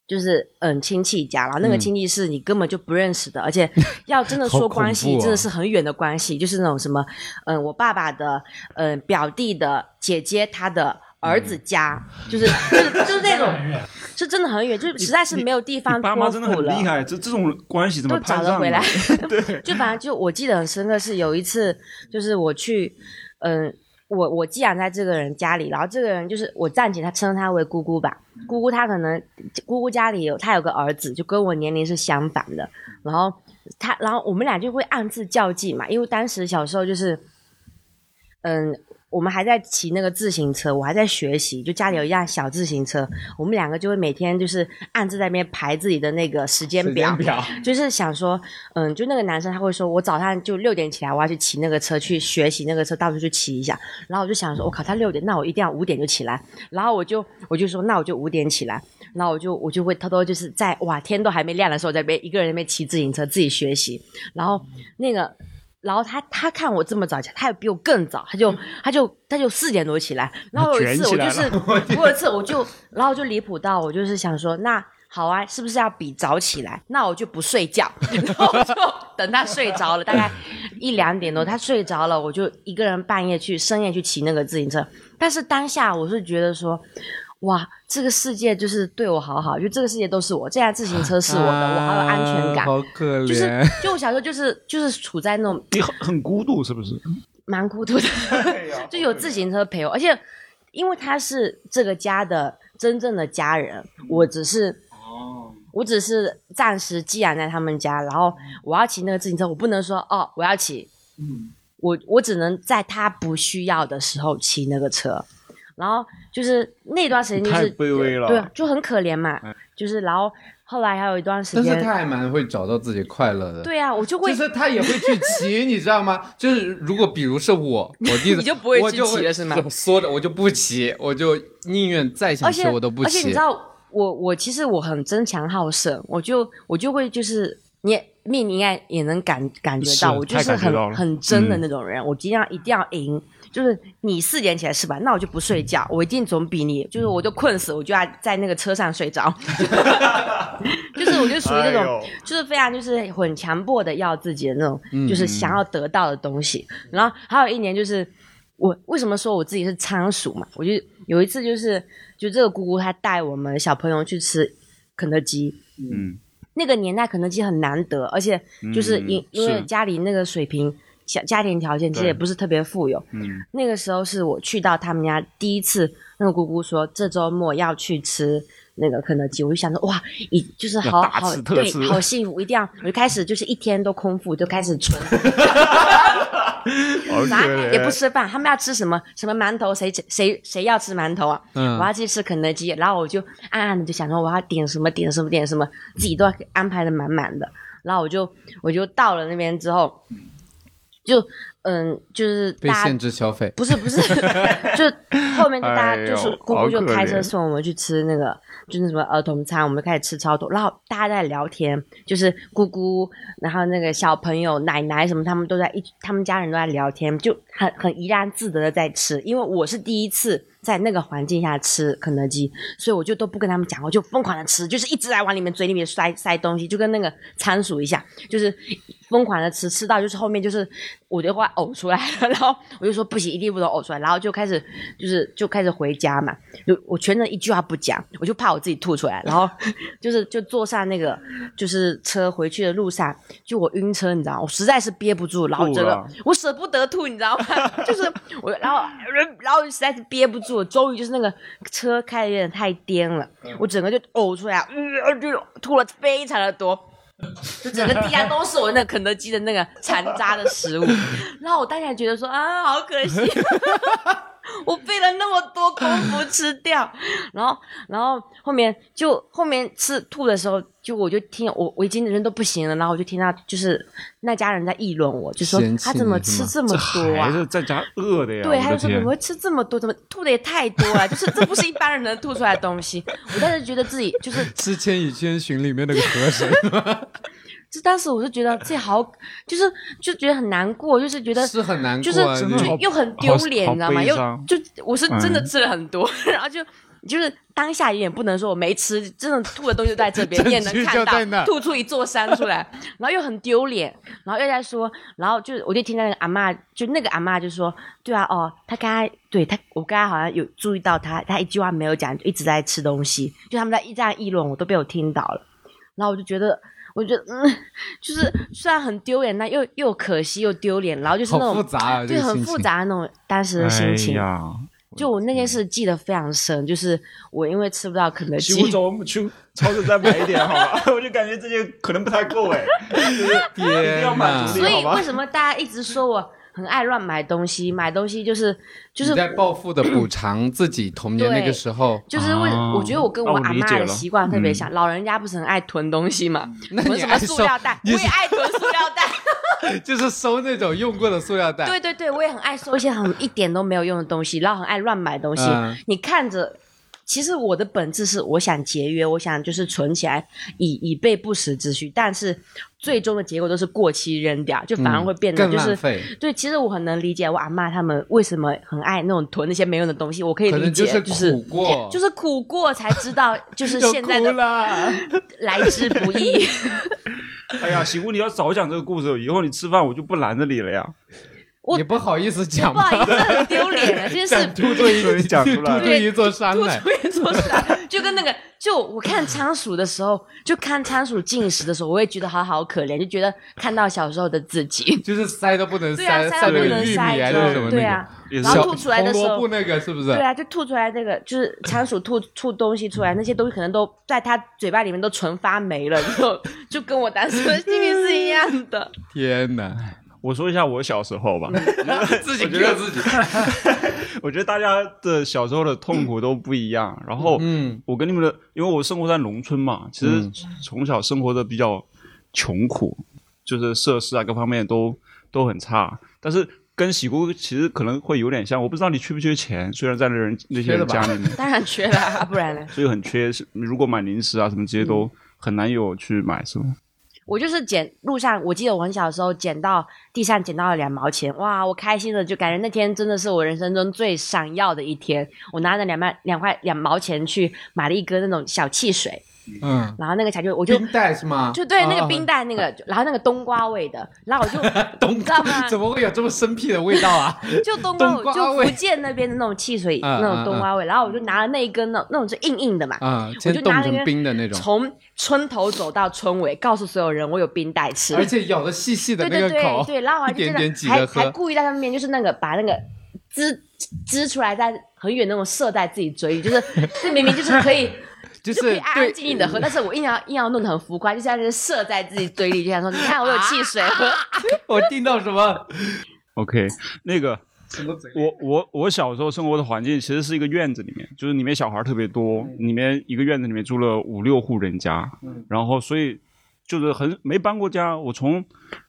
就是嗯亲戚家，然后那个嗯亲戚是你根本就不认识的，而且 要真的说关系，啊真的是很远的关系，就是那种什么嗯我爸爸的嗯表弟的姐姐她的儿子家，就是就是 就是那种是真的很远，就是实在是没有地方你爸妈真的。很厉害，这这种关系怎么都找攀得回来？对，就反正就我记得很深刻，是有一次，就是我去，嗯、我我寄养在这个人家里，然后这个人就是我暂且他称他为姑姑吧，姑姑她可能姑姑家里有她有个儿子，就跟我年龄是相反的，然后他，然后我们俩就会暗自较劲嘛，因为当时小时候就是，嗯。我们还在骑那个自行车，我还在学习，就家里有一辆小自行车，我们两个就会每天就是暗自在那边排自己的那个时间表，表就是想说，嗯，就那个男生他会说，我早上就六点起来，我要去骑那个车去学习那个车，到处去骑一下。然后我就想说，我靠，他六点，那我一定要五点就起来。然后我就我就说，那我就五点起来。然后我就我就会偷偷就是在哇天都还没亮的时候，在那边一个人那边骑自行车自己学习。然后那个。然后他他看我这么早起来，他也比我更早，他就他就他就四点多起来。然后有一次我就是 我有一次我就然后就离谱到我就是想说那。好啊，是不是要比早起来？那我就不睡觉，然后就等他睡着了，大概一两点多，他睡着了，我就一个人半夜去深夜去骑那个自行车。但是当下我是觉得说，哇，这个世界就是对我好好，就这个世界都是我，这辆自行车是我的，我好有安全感。啊好可怜。就是，就我小时候就是就是处在那种你很很孤独是不是？蛮孤独的，就有自行车陪我，而且因为他是这个家的真正的家人，我只是哦，我只是暂时寄养在他们家，然后我要骑那个自行车，我不能说哦我要骑，嗯，我我只能在他不需要的时候骑那个车，然后就是那段时间就太是卑微了。对啊，就很可怜嘛嗯，就是然后后来还有一段时间，但是他还蛮会找到自己快乐的。对啊，我就会就是他也会去骑，你知道吗？就是如果比如是我，我弟弟 你就不会去我就骑了是吗缩着我就不骑，我就宁愿再想骑我都不骑而且你知。道，我我其实我很争强好胜，我就我就会就是你也你你应该也能感感觉到，我就是很很真的嗯那种人，我今天要一定要赢。就是你四点起来是吧，那我就不睡觉，我一定总比你，就是我就困死，我就要在那个车上睡着。就是我就属于那种，哎就是非常就是很强迫的要自己的那种，嗯就是想要得到的东西。然后还有一年就是我为什么说我自己是仓鼠嘛？我就有一次就是就这个姑姑她带我们小朋友去吃肯德基，嗯，那个年代肯德基很难得，而且就是因、嗯因为家里那个水平。家家庭条件其实也不是特别富有，嗯，那个时候是我去到他们家第一次，那个姑姑说这周末要去吃那个肯德基，我就想说哇，一就是好好对好幸福，一定要，我就开始就是一天都空腹，就开始存，也不吃饭，他们要吃什么什么馒头，谁谁谁要吃馒头啊？嗯我要去吃肯德基，然后我就暗暗的就想说我要点什么点什么点什么，自己都要安排的满满的，然后我就我就到了那边之后，就嗯就是被大家限制消费，不是不是，就后面就大家就是姑姑就开车送我们去吃那个就是什么儿童餐，我们就开始吃超多，然后大家在聊天，就是姑姑，然后那个小朋友、奶奶什么，他们都在一，他们家人都在聊天，就很很怡然自得的在吃，因为我是第一次在那个环境下吃肯德基，所以我就都不跟他们讲，我就疯狂的吃，就是一直在往里面嘴里面塞塞东西，就跟那个仓鼠一样，就是疯狂的吃，吃到就是后面就是我就快呕出来了，然后我就说不行，一定不能呕出来，然后就开始就是就开始回家嘛，就我全程一句话不讲，我就怕我自己吐出来，然后 就是就坐上那个就是车回去的路上，就我晕车，你知道吗，我实在是憋不住，然后这个我舍不得吐，你知道吗？就是我，然后然后实在是憋不住，终于就是那个车开的有点太颠了，我整个就呕出来，嗯，就吐了非常的多。就整个地下都是我那个肯德基的那个残渣的食物，然后我当下觉得说啊，好可惜，我费了那么多功夫吃掉，然后然后后面就后面吃吐的时候，就我就听我我已经人都不行了，然后我就听到就是那家人在议论我，就说他怎么吃这么多啊孩？子在家饿的呀，对，我的天还有说怎么会吃这么多？怎么吐的也太多了？就是这不是一般人能吐出来的东西。我当时觉得自己就是，吃《千与千寻》里面那个河神，就当时我就觉得自己好，就是就觉得很难过，就是觉得是很难就是过就好又很丢脸，你知道吗？又就我是真的嗯吃了很多，然后就就是当下也不能说我没吃，真的吐的东西就在这边，你也能看到，吐出一座山出来，然后又很丢脸，然后又在说，然后就我就听到那个阿嬷，就那个阿嬷就说，对啊，哦，他刚才对他，我刚才好像有注意到他，他一句话没有讲，就一直在吃东西，就他们在一这样议论，我都被我听到了，然后我就觉得。我觉得，嗯，就是虽然很丢脸，但又又可惜又丢脸，然后就是那种复杂啊，对，很复。杂的那种当时的心情。哎，就我那件事记得非常深，就是我因为吃不到肯德基去超市再买一点好吧？我就感觉这些可能不太够哎，就是一定要天哪！满足你所以为？什么大家一直说我很爱乱买东西？买东西就是就是在报复的补偿自己童年那个时候，就是为，哦我觉得我跟我阿妈的习惯特别嗯像，老人家不是很爱囤东西嘛，囤什么塑料袋，我也爱囤塑料袋。就是收那种用过的塑料袋。对对对，我也很爱收一些很一点都没有用的东西，然后很爱乱买东西。嗯你看着，其实我的本质是我想节约，我想就是存起来以以备不时之需，但是最终的结果都是过期扔掉，就反而会变得就是。对，其实我很能理解我阿妈他们为什么很爱那种囤那些没用的东西，我可以理解，就是就是苦过，就是苦过才知道，就是现在的了。来之不易。哎呀，媳妇，你要早讲这个故事，以后你吃饭我就不拦着你了呀。我你不好意思讲不？好意思，很丢脸了，这件事突出一讲出来突出一座山来。吐出一座山，就跟那个，就我看仓鼠的时候，就看仓鼠进食的时候，我也觉得好好可怜，就觉得看到小时候的自己。就是塞都不能对啊，塞，塞都不能塞？对啊，然后吐出来的时候红萝卜，那个是不是？对啊，就吐出来那个，就是仓鼠吐吐东西出来，那些东西可能都在它嘴巴里面都纯发霉了，就就跟我当时的经历是一样的。天哪，我说一下我小时候吧，自己我觉得自己。我觉得大家的小时候的痛苦都不一样。然后，嗯我跟你们的，因为我生活在农村嘛，其实嗯从小生活的比较穷苦，就是设施啊各方面都都很差。但是跟喜姑其实可能会有点像，我不知道你缺不缺钱，虽然在那人那些人家里面，当然缺了、啊，不然呢？所以很缺。如果买零食啊什么这些都很难有去买，是吗？我就是捡路上，我记得我很小的时候捡到地上捡到了两毛钱，哇，我开心的就感觉那天真的是我人生中最闪耀的一天。我拿着两块两块两毛钱去买了一根那种小汽水，嗯，然后那个茶就我就冰袋是吗？就对那个啊冰袋那个，然后那个冬瓜味的，然后我就 冬你知道吗？怎么会有这么生僻的味道啊？就冬瓜 冬瓜就福建那边的那种汽水，嗯那种冬瓜味，然后我就拿了那一根那那种是硬硬的嘛，啊，我就拿那个冰的那种，从村头走到村尾，告诉所有人我有冰袋吃，而且咬的细细的对对那个口，对对，然后。还还故意在上面就是那个把那个滋滋出来，在很远那种射在自己嘴里，就是这明明就是可以。就就可以是对安安静静的喝，但是我硬要硬要弄得很浮夸，就是要射在自己嘴里，就想说，你看我有汽水喝，我听到什么？OK，那个我我我小时候生活的环境其实是一个院子里面，就是里面小孩特别多，里面一个院子里面住了五六户人家，然后所以就是很没搬过家。我从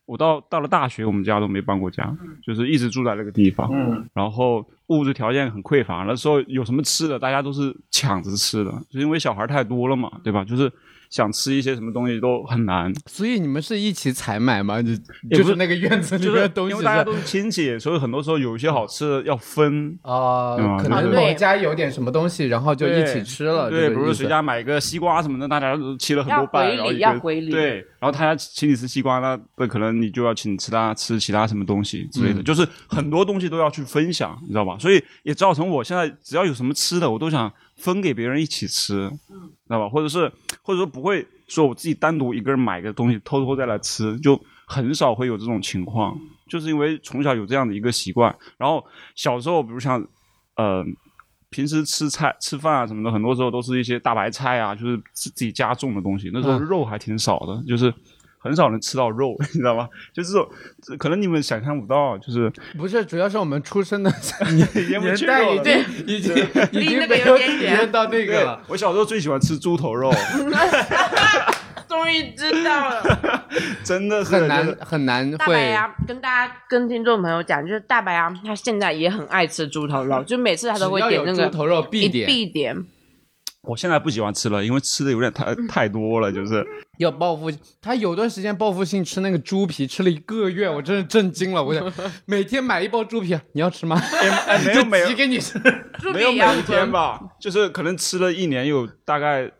我到到了大学，我们家都没搬过家，就是一直住在那个地方。嗯，然后物质条件很匮乏，那时候有什么吃的，大家都是抢着吃的，就因为小孩太多了嘛，对吧？就是想吃一些什么东西都很难，所以你们是一起采买吗？就就是是那个院子里就是面的东西因为大家都是亲戚，所以很多时候有一些好吃的要分。哦嗯，可能某家有点什么东西，然后就一起吃了。对，比如说谁家买个西瓜什么的，大家都切了很多要瓣，回礼然后要回礼对，然后他家请你吃西瓜，那那可能你就要请你吃他吃其他什么东西之类的，嗯就是很多东西都要去分享，你知道吧？所以也造成我现在只要有什么吃的，我都想分给别人一起吃，知道吧？或者是或者说不会说我自己单独一个人买个东西偷偷再来吃，就很少会有这种情况，就是因为从小有这样的一个习惯，然后小时候比如像呃。平时吃菜吃饭啊什么的，很多时候都是一些大白菜啊，就是自自己家种的东西。那时候嗯肉还挺少的，就是很少能吃到肉，你知道吗？就是这种，可能你们想象不到，就是不是，主要是我们出生的 年去肉了。代已经 已经已离那个经没有体有点远验到那个了。我小时候最喜欢吃猪头肉，终于知道了。真的是很难很难大白会牙跟大家跟听众朋友讲，就是大白牙他现在也很爱吃猪头肉，就每次他都会点那个猪头肉必点，必点。我现在不喜欢吃了，因为吃的有点太太多了，就是要报复。他有段时间报复性吃那个猪皮，吃了一个月，我真是震惊了。我想 每天买一包猪皮，你要吃吗？哎没有没有给你吃。没有每天吧，就是可能吃了一年有大概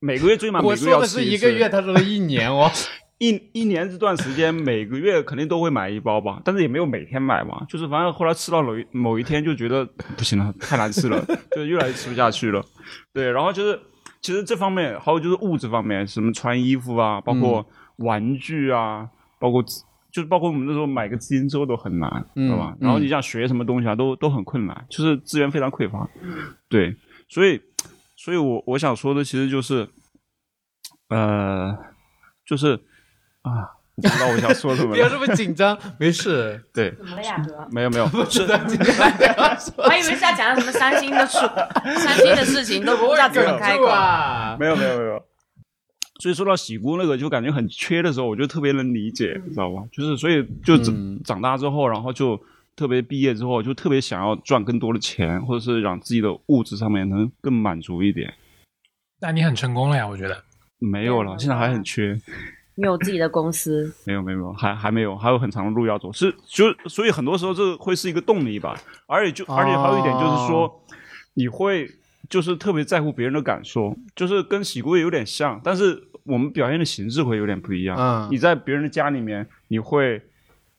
每个月最起码每我个月要说的是一个月，他说了一年哦。一一年这段时间，每个月肯定都会买一包吧，但是也没有每天买嘛，就是反正后来吃到某一某一天就觉得不行了，太难吃了，就越来越吃不下去了。对，然后就是其实这方面还有就是物质方面，什么穿衣服啊，包括玩具啊，包括就是包括我们那时候买个自行车都很难，嗯知道吧？然后你想学什么东西啊，都都很困难，就是资源非常匮乏。对，所以所以我我想说的其实就是，呃，就是啊，我不知道我想说什么 不要。这么紧张，没事。对，怎么了呀哥？没有没有，不是我还以为是要讲什么伤心的事，伤心的事情都不知道怎么开口。啊！没有没有没有。所以说到喜姑那个，就感觉很缺的时候，我就特别能理解，你知道吧？就是所以就长、嗯长大之后，然后就特别毕业之后，就特别想要赚更多的钱，或者是让自己的物质上面能更满足一点。那你很成功了呀，我觉得。没有了，现在还很缺。你有自己的公司，没有没有，还还没有，还有很长的路要走。是就所以很多时候这会是一个动力吧。而且就而且还有一点就是说，你会就是特别在乎别人的感受，就是跟喜姑也有点像，但是我们表现的形式会有点不一样。嗯你在别人的家里面，你会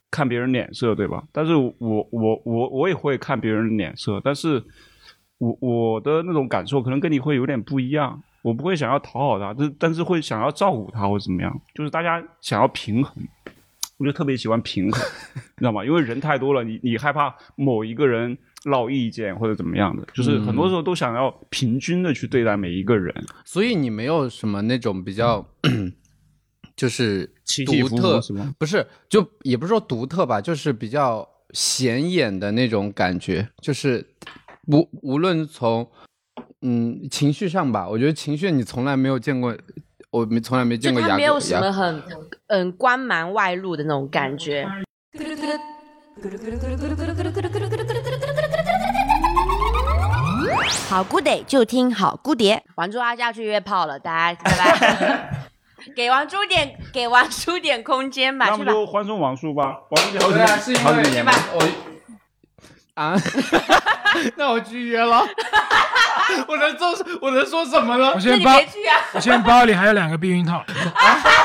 看别人脸色，对吧？但是我我我我也会看别人脸色，但是我我的那种感受可能跟你会有点不一样，我不会想要讨好他，但但是会想要照顾他或者怎么样，就是大家想要平衡。我就特别喜欢平衡，你知道吗？因为人太多了，你你害怕某一个人闹意见或者怎么样的，就是很多时候都想要平均的去对待每一个人。所以你没有什么那种比较，就是独特是吗？不是，就也不是说独特吧，就是比较显眼的那种感觉，就是无无论从嗯情绪上吧，我觉得情绪你从来没有见过，我没从来没见过牙哥他没有什么很嗯光芒外露的那种感觉。好 good day 就听好 good 碟，玩珠阿就要去约炮了，大家拜拜。给王珠点，给王叔点空间吧，那我们。就欢送王叔吧，王叔姐好几对啊，是因年好几为年了。我啊，那我拒约了。我能做，我能说什么呢我？现在包！我现在包里还有两个避孕套，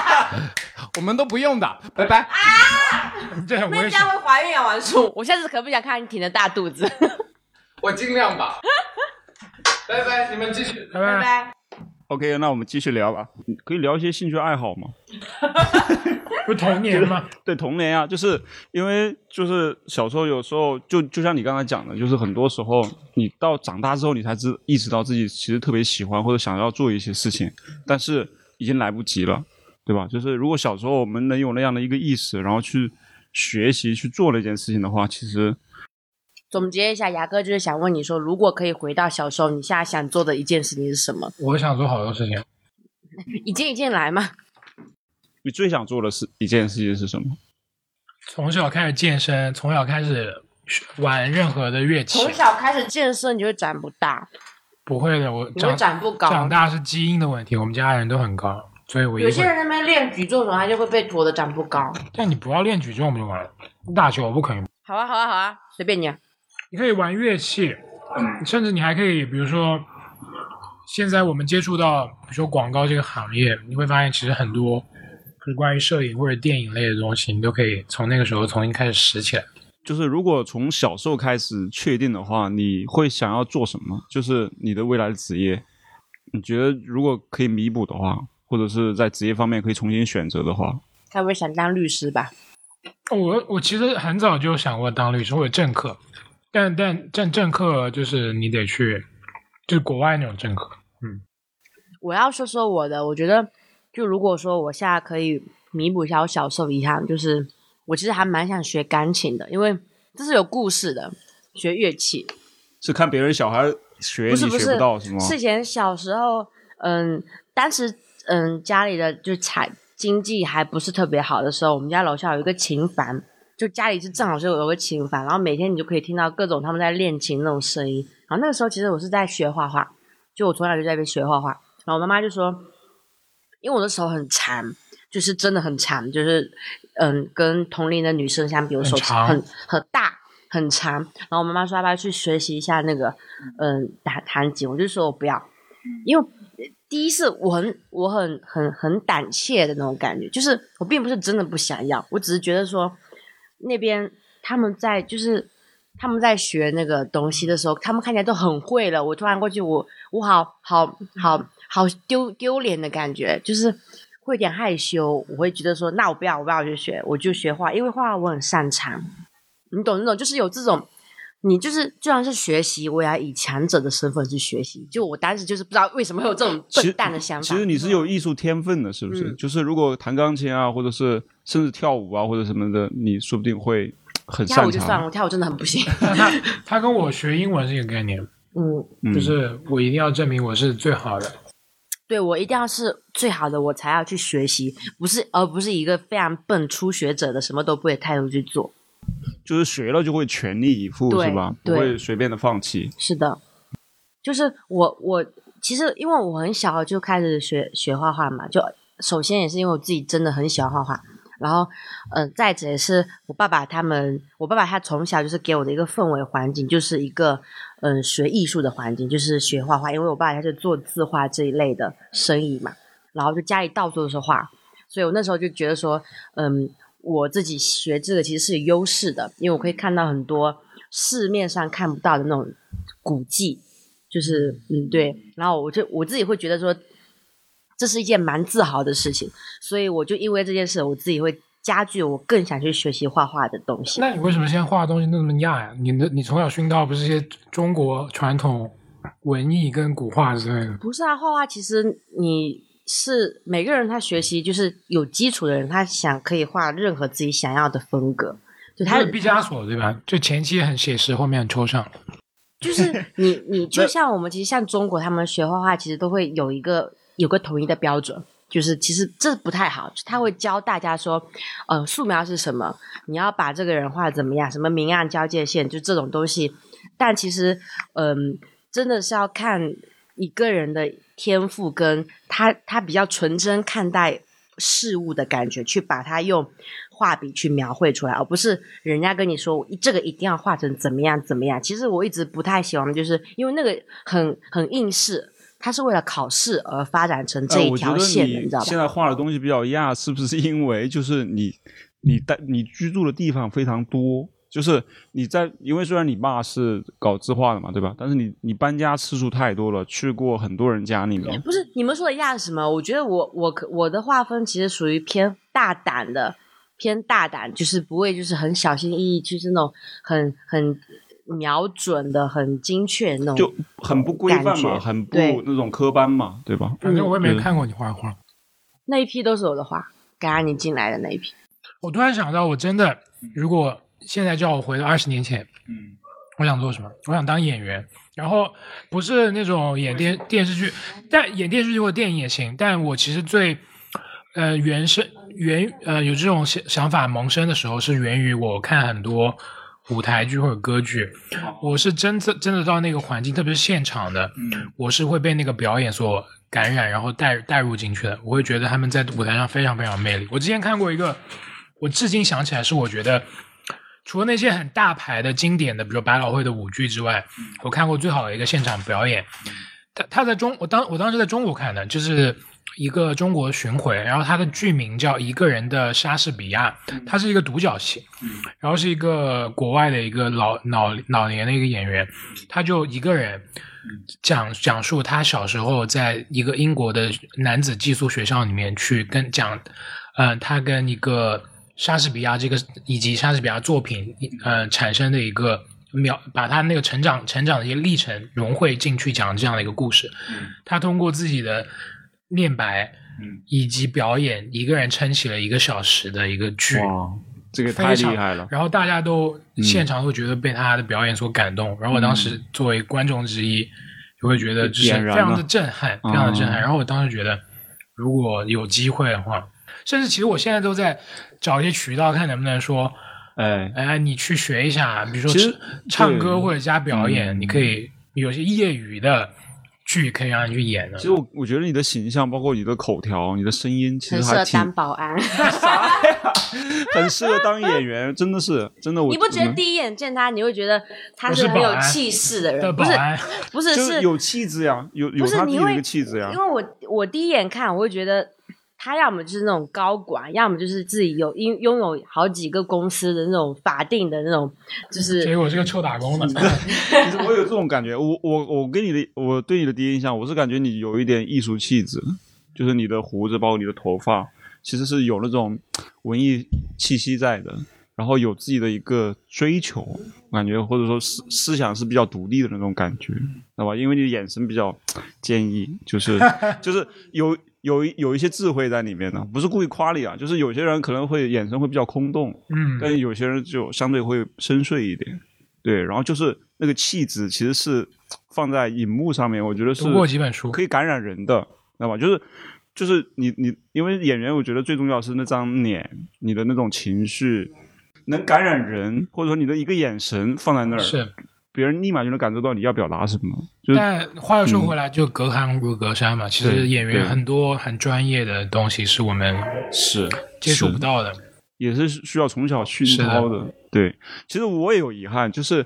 我们都不用的，拜拜。这很危险。会怀孕啊，王叔。我下次可不想看你挺着大肚子。我尽量吧。拜拜，你们继续。拜拜。拜拜。OK，那我们继续聊吧，可以聊一些兴趣爱好吗？不是童年吗？对童年啊，就是因为就是小时候有时候就就像你刚才讲的，就是很多时候你到长大之后，你才知意识到自己其实特别喜欢或者想要做一些事情，但是已经来不及了，对吧？就是如果小时候我们能有那样的一个意识，然后去学习去做那件事情的话，其实总结一下，牙哥就是想问你说，如果可以回到小时候，你现在想做的一件事情是什么？我想做好多事情，一件一件来嘛。你最想做的是一件事情是什么？从小开始健身，从小开始玩任何的乐器从，小开始健身，你就会长不大，不会的。我你会长长不高。长大是基因的问题，我们家人都很高，所以我有些。人在那边练举重时候，他就会被拖的长不高。但你不要练举重不就完了？打球不可以吗？好啊，好啊，好啊，随便你啊。你可以玩乐器，甚至你还可以，比如说，现在我们接触到，比如说广告这个行业，你会发现其实很多就是关于摄影或者电影类的东西，你都可以从那个时候重新开始拾起来。就是如果从小时候开始确定的话，你会想要做什么？就是你的未来的职业，你觉得如果可以弥补的话，或者是在职业方面可以重新选择的话，他不会想当律师吧？我我其实很早就想过当律师或者政客，但但政政客就是你得去，就是国外那种政客。嗯我要说说我的，我觉得，就如果说我现在可以弥补一下我小时候遗憾，就是我其实还蛮想学钢琴的，因为这是有故事的，学乐器。是看别人小孩学你学不是不是不到是吗？是以前小时候，嗯，当时嗯家里的就财经济还不是特别好的时候，我们家楼下有一个琴房，就家里是正好是有个琴房，然后每天你就可以听到各种他们在练琴那种声音。然后那个时候其实我是在学画画，就我从小就在那边学画画，然后我妈妈就说，因为我的手很长，就是真的很长，就是嗯跟同龄的女生相比，我手很长很很大。很长，然后我妈妈说要不要去学习一下那个，嗯，弹弹琴，我就说我不要，因为第一是我很我很很很胆怯的那种感觉，就是我并不是真的不想要，我只是觉得说那边他们在就是他们在学那个东西的时候，他们看起来都很会了，我突然过去，我我好好好好丢丢脸的感觉，就是会有点害羞，我会觉得说那我不要我不要去学，我就学画，因为画画我很擅长，你懂那种就是有这种。你就是就算是学习，我也要以强者的身份去学习。就我当时就是不知道为什么会有这种笨蛋的想法。其实你是有艺术天分的，是不是？嗯就是如果弹钢琴啊，或者是甚至跳舞啊，或者什么的，你说不定会很擅跳舞就算了，我跳舞真的很不行。他他跟我学英文是一个概念，嗯，嗯就是我一定要证明我是最好的。对我一定要是最好的，我才要去学习，不是而不是一个非常笨初学者的什么都不会态度去做。就是学了就会全力以赴，是吧？不会随便的放弃。是的，就是我我其实因为我很小就开始学学画画嘛，就首先也是因为我自己真的很喜欢画画，然后嗯、呃再者也是我爸爸他们，我爸爸他从小就是给我的一个氛围环境，就是一个嗯、呃学艺术的环境，就是学画画，因为我爸爸他是做字画这一类的生意嘛，然后就家里到处都是画，所以我那时候就觉得说，嗯，我自己学这个其实是有优势的，因为我可以看到很多市面上看不到的那种古迹，就是嗯对，然后我就我自己会觉得说，这是一件蛮自豪的事情，所以我就因为这件事，我自己会加剧我更想去学习画画的东西。那你为什么现在画的东西那么亚呀？你的你从小熏到不是一些中国传统文艺跟古画之类的？不是啊，画画其实你是每个人他学习就是有基础的人，他想可以画任何自己想要的风格，就他还有毕加索对吧？就前期很写实，后面很抽象。就是你 你就像我们其实像中国他们学画画，其实都会有一个有个统一的标准。就是其实这不太好，他会教大家说，呃，素描是什么，你要把这个人画得怎么样，什么明暗交界线，就这种东西。但其实，嗯、真的是要看一个人的天赋，跟他他比较纯真看待事物的感觉，去把它用画笔去描绘出来，而不是人家跟你说我这个一定要画成怎么样怎么样。其实我一直不太喜欢，就是因为那个很很应试。它是为了考试而发展成这一条线的，你你知道吧？现在画的东西比较亚，是不是因为就是你你带你居住的地方非常多？就是你在，因为虽然你爸是搞字画的嘛，对吧？但是你你搬家次数太多了，去过很多人家里面。不是你们说的亚是什么？我觉得我我可我的画风其实属于偏大胆的，偏大胆，就是不会就是很小心翼翼，就是那种很很瞄准的、很精确那种。就很不规范嘛，很不那种科班嘛，对吧？反正我也没嗯看过你画画。那一批都是我的画，刚刚你进来的那一批。我突然想到，我真的如果现在叫我回到二十年前，嗯，我想做什么？我想当演员，然后不是那种演电电视剧，但演电视剧或电影也行。但我其实最呃原生原呃有这种想想法萌生的时候，是源于我看很多舞台剧或者歌剧，我是真的真的到那个环境，特别是现场的，我是会被那个表演所感染，然后带带入进去的。我会觉得他们在舞台上非常非常有魅力。我之前看过一个，我至今想起来是我觉得。除了那些很大牌的经典的，比如百老汇的舞剧之外，我看过最好的一个现场表演。他他在中，我当我当时在中国看的，就是一个中国巡回，然后他的剧名叫《一个人的莎士比亚》，他是一个独角戏，然后是一个国外的一个老老老年的一个演员，他就一个人讲讲述他小时候在一个英国的男子寄宿学校里面去跟讲，嗯、他跟一个莎士比亚这个以及莎士比亚作品，呃，产生的一个描，把他那个成长成长的一些历程融汇进去讲这样的一个故事。他通过自己的念白，嗯以及表演，一个人撑起了一个小时的一个剧。哇，这个太厉害了。然后大家都现场会觉得被他的表演所感动，然后我当时作为观众之一，就会觉得就是非常的震撼，非常的震撼。嗯然后我当时觉得，如果有机会的话，甚至其实我现在都在找一些渠道，看能不能说，哎，哎，你去学一下，比如其实说唱对歌或者加表演，嗯你可以有些业余的剧可以让你去演的其。实我我觉得你的形象，包括你的口条、你的声音，其很适合实还挺当保安。很适合当演员，真的是真的我。你不觉得第一眼见他，你会觉得他是是很有气势的的人？不是，不是，就是有气质呀，有有不是你会他自己的一个气质呀因。为我我第一眼看，我会觉得他要么就是那种高管，要么就是自己有拥拥有好几个公司的那种法定的那种，就是 结果是个臭打工的。其实我有这种感觉，我我我跟你的我对你的第一印象，我是感觉你有一点艺术气质，就是你的胡子，包括你的头发，其实是有那种文艺气息在的，然后有自己的一个追求，感觉或者说思思想是比较独立的那种感觉，知道吧？因为你的眼神比较坚毅，就是就是有。有有一些智慧在里面的，不是故意夸你啊，就是有些人可能会眼神会比较空洞，嗯，但是有些人就相对会深邃一点，对，然后就是那个气质其实是放在荧幕上面，我觉得是读过几本书可以感染人的，知道吧？就是就是你你，因为演员，我觉得最重要是那张脸，你的那种情绪能感染人，或者说你的一个眼神放在那儿，是。别人立马就能感受到你要表达什么，就但话又说回来，就隔行如隔山嘛。其实演员很多很专业的东西是我们是接触不到的。也是需要从小熏陶的。对，其实我也有遗憾，就是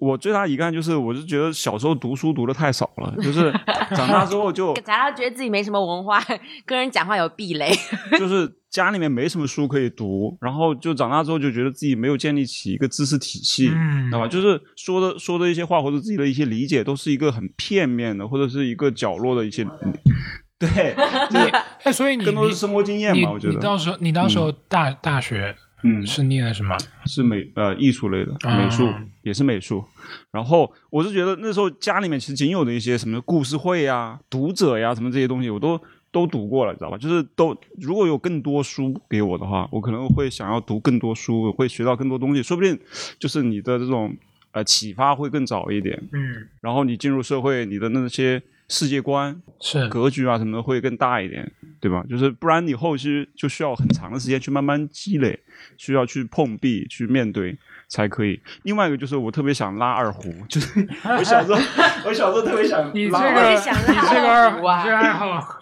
我最大遗憾就是，我是觉得小时候读书读的太少了，就是长大之后就 长大觉得自己没什么文化，跟人讲话有壁垒。就是家里面没什么书可以读，然后就长大之后就觉得自己没有建立起一个知识体系，嗯知道吧？就是说的说的一些话或者自己的一些理解，都是一个很片面的，或者是一个角落的一些，对，就是哎，所以你更多是生活经验你嘛，我觉得，你到时候你到时候大大学嗯，是念的什么？是美呃艺术类的啊美术，也是美术。然后我是觉得那时候家里面其实仅有的一些什么故事会呀、读者呀什么这些东西，我都都读过了，知道吧？就是都如果有更多书给我的话，我可能会想要读更多书，我会学到更多东西，说不定就是你的这种呃启发会更早一点。嗯，然后你进入社会，你的那些世界观、是格局啊什么的会更大一点，对吧？就是不然你后期就需要很长的时间去慢慢积累，需要去碰壁、去面对才可以。另外一个就是我特别想拉二胡，就是 我小时候，我小时候特别想你这拉二你我也想拉这个二胡啊这个爱好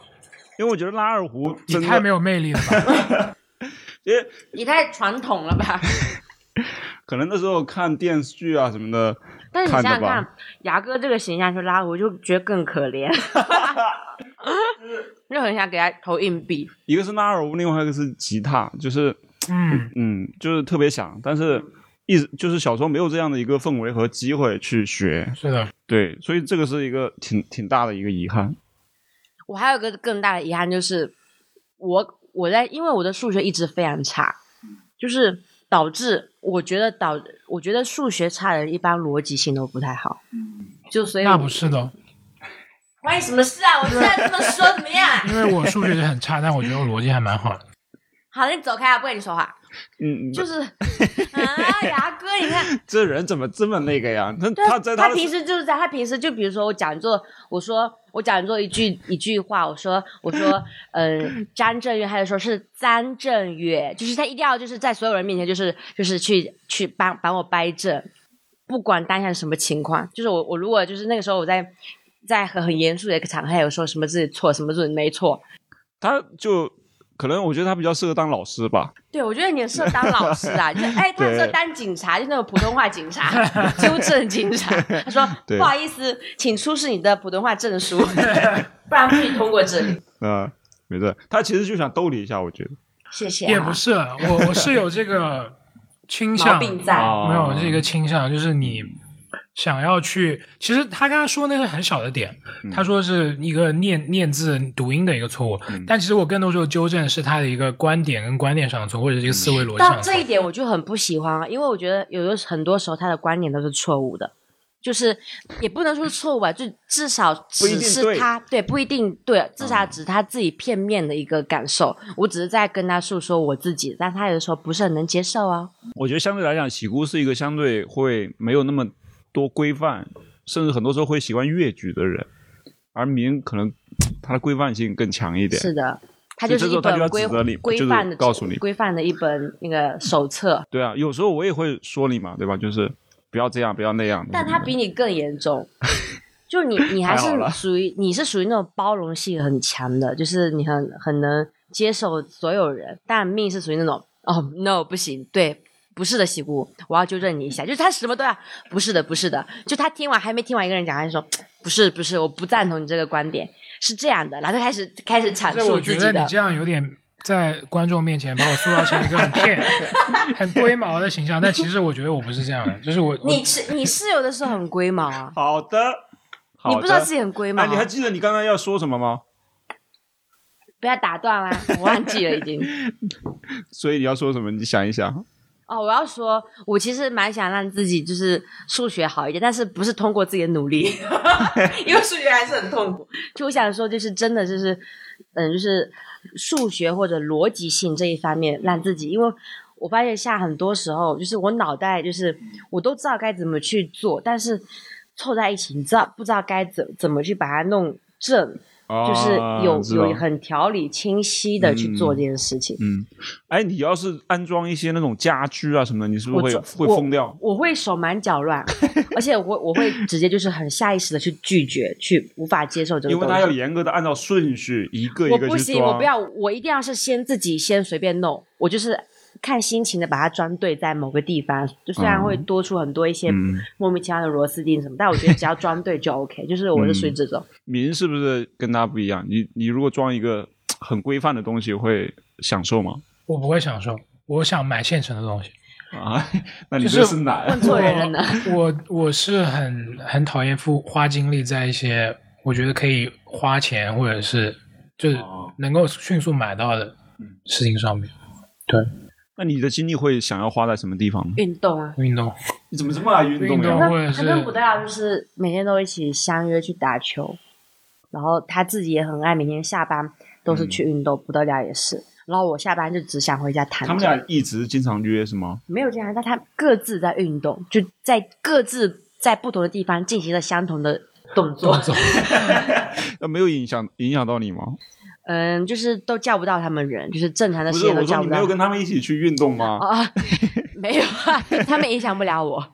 因为我觉得拉二胡也真的太没有魅力了吧？因为你太传统了吧？可能那时候看电视剧啊什么的，但是你想想看，牙哥这个形象去拉，我就觉得更可怜，就很想给他投硬币。一个是拉二胡，另外一个是吉他，就是嗯，嗯，就是特别想，但是一直就是小时候没有这样的一个氛围和机会去学，是的，对，所以这个是一个挺挺大的一个遗憾。我还有个更大的遗憾，就是我我在因为我的数学一直非常差，就是导致我觉得导我觉得数学差的人一般逻辑性都不太好，嗯就所以那不是的哦，关你什么事啊？我现在这么说怎么样？因为我数学是很差，但我觉得我逻辑还蛮好的。好，你走开啊，不跟你说话。嗯，就是啊，牙哥，你看，这人怎么这么那个呀？他他在他平时就是在，他平时就比如说我讲座，我说我讲座一句一句话，我说我说，嗯、张震岳，他就说是张震岳，就是他一定要就是在所有人面前就是就是去去帮帮我掰正，不管当下是什么情况，就是我我如果就是那个时候我在在很很严肃的一个场合，有说什么自己错，什么自己没错，他就可能我觉得他比较适合当老师吧。对，我觉得你很适合当老师啊，就是哎，他很适合当警察，就那种普通话警察，纠正警察。他说不好意思，请出示你的普通话证书，不然不许通过这里。呃，没事，他其实就想逗你一下，我觉得。谢谢、啊。也不是，我我是有这个倾毛向，病在，哦没有这个倾向，就是你想要去。其实他刚刚说那个很小的点，嗯他说是一个念念字读音的一个错误，但其实我更多时候纠正是他的一个观点跟观念上的错误，或者是一个思维逻辑上的错。到这一点我就很不喜欢啊，因为我觉得有的很多时候他的观点都是错误的。就是也不能说是错误吧，就至少只是他对不一定对，至少只是他自己片面的一个感受。我只是在跟他诉说我自己，但他有的时候不是很能接受啊。我觉得相对来讲，喜姑是一个相对会没有那么多规范，甚至很多时候会喜欢越矩的人，而明可能他的规范性更强一点。是的，他就是一本规指责你就是规范的告诉你规范的一本那个手册，对啊，有时候我也会说你嘛，对吧？就是不要这样，不要那样。但他比你更严重。就你，你还是属于你是属于那种包容性很强的，就是你很很能接受所有人。但命是属于那种哦，no 不行，对，不是的，喜姑，我要纠正你一下，就是他什么都要，不是的，不是的，就他听完还没听完一个人讲，他就说不是不是，我不赞同你这个观点，是这样的，然后就开始开始阐述自己的我觉得你。这样有点在观众面前把我塑造成一个很骗、很龟毛的形象，但其实我觉得我不是这样的，就是我我你是你是有的时候很龟毛啊，好的，好的你不知道自己很龟毛。你还记得你刚刚要说什么吗？不要打断啦，我忘记了已经。所以你要说什么？你想一想。哦，我要说，我其实蛮想让自己就是数学好一点，但是不是通过自己的努力，因为数学还是很痛苦。就我想说，就是真的就是，嗯，就是数学或者逻辑性这一方面，让自己，因为我发现下很多时候，就是我脑袋就是我都知道该怎么去做，但是凑在一起，你知道不知道该怎怎么去把它弄正，就是有、有很条理清晰的去做这件事情。嗯，哎，你要是安装一些那种家居啊什么的，你是不是会会疯掉？我会手忙脚乱，而且我我会直接就是很下意识的去拒绝，去无法接受这个。因为它要严格的按照顺序一个一个我不行。我不要，我一定要是先自己先随便弄，我就是看心情的把它装对在某个地方，就虽然会多出很多一些嗯莫名其妙的螺丝钉什么，但我觉得只要装对就 OK，就是我是属于这种。明是不是跟他不一样？你你如果装一个 很规范的东西，会享受吗？我不会享受，我想买现成的东西。啊，那你就是这是哪？问错人了呢。我我是很很讨厌付花精力在一些我觉得可以花钱或者是就是哦能够迅速买到的事情上面。对，那你的精力会想要花在什么地方呢？运动啊，运动你怎么这么爱运运动呀？或者他跟是不戴尔就是每天都一起相约去打球，然后他自己也很爱，每天下班都是去运动，不得了也是。然后我下班就只想回家躺，他们俩一直经常约是吗？没有经常，但他各自在运动，就在各自在不同的地方进行了相同的动作。动作。那没有影响影响到你吗？嗯，就是都叫不到他们人，就是正常的不是，时间都叫不到我说你没有。跟他们一起去运动吗？啊，没有啊，他们影响不了我，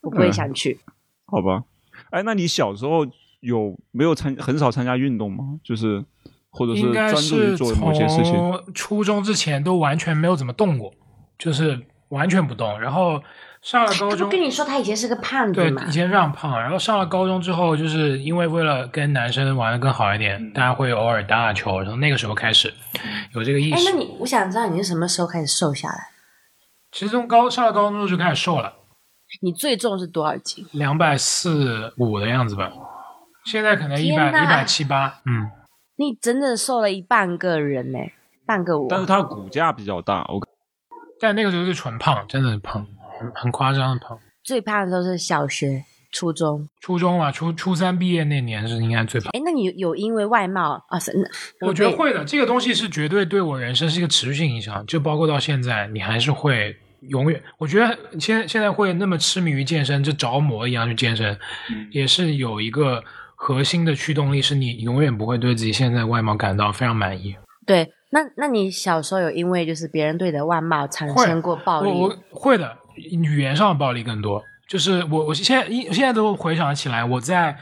我不会想去。好吧，哎，那你小时候有没有参很少参加运动吗？就是或者是专注于做某些事情？初中之前都完全没有怎么动过，就是完全不动。然后上了高中跟你说他以前是个胖子对，嘛以？前非常胖。然后上了高中之后，就是因为为了跟男生玩的更好一点，嗯大家会偶尔打打球。然后那个时候开始有这个意识哎，那。你我想知道你是什么时候开始瘦下来？其实从高上了高中之后就开始瘦了，你最重是多少斤？两百四五的样子吧。现在可能一百一百七八，嗯，你整整瘦了一半个人呢、半个我。但是他骨架比较大，我但那个时候是纯胖，真的是胖，很很夸张的胖。最胖的时候是小学、初中。初中啊，初初三毕业那年是应该最胖。哎，那你有因为外貌啊？是，我觉得会的，这个东西是绝对对我人生是一个持续性影响，就包括到现在，你还是会永远。我觉得现在现在会那么痴迷于健身，就着魔一样去健身，也是有一个核心的驱动力，是你永远不会对自己现在外貌感到非常满意。对。那那你小时候有因为就是别人对你的外貌产生过暴力？我我会的，语言上的暴力更多。就是我我现在一现在都回想起来，我在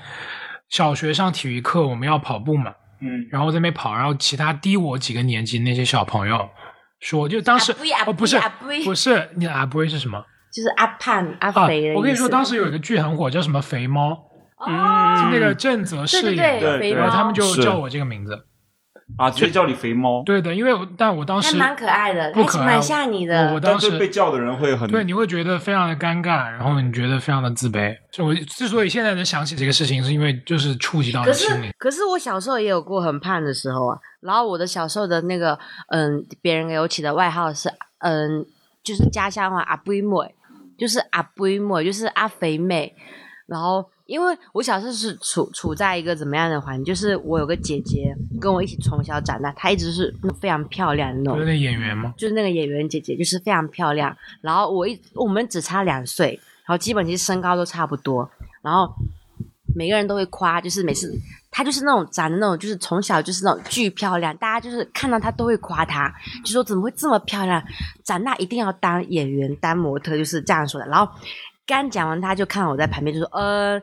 小学上体育课，我们要跑步嘛，嗯，然后在那边跑，然后其他低我几个年级那些小朋友说，就当时阿阿哦不是不是你阿不会是什么？就是阿胖阿啊肥。我跟你说，当时有一个剧很火，叫什么肥猫，哦，是那个郑则饰演的，对，肥猫，然后他们就叫我这个名字。啊，直接叫你肥猫。对的，因为我但我当时还蛮可爱的，不可爱还蛮像你的。我我当时被叫的人会很对，你会觉得非常的尴尬，然后你觉得非常的自卑。就我之所以现在能想起这个事情，是因为就是触及到可是你心里。可是我小时候也有过很胖的时候啊。然后我的小时候的那个嗯，别人给我起的外号是嗯，就是家乡话阿肥妹，就是阿肥妹，就是阿肥妹。然后因为我小时候是处处在一个怎么样的环境，就是我有个姐姐跟我一起从小长大，她一直是非常漂亮的那种就是那演员吗？就是那个演员姐姐，就是非常漂亮。然后我一我们只差两岁，然后基本其实身高都差不多。然后每个人都会夸，就是每次她就是那种长得那种，就是从小就是那种巨漂亮，大家就是看到她都会夸她，就说怎么会这么漂亮，长大一定要当演员、当模特，就是这样说的。然后。刚讲完，他就看我在旁边，就说：“呃，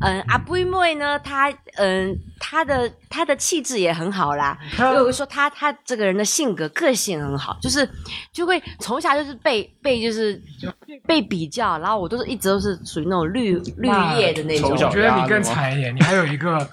嗯，阿布妹呢，他嗯，他的他的气质也很好啦。所以我说他他这个人的性格个性很好，就是就会从小就是被被就是被比较，然后我都是一直都是属于那种绿绿叶的那种。我觉得你更惨一点，你还有一个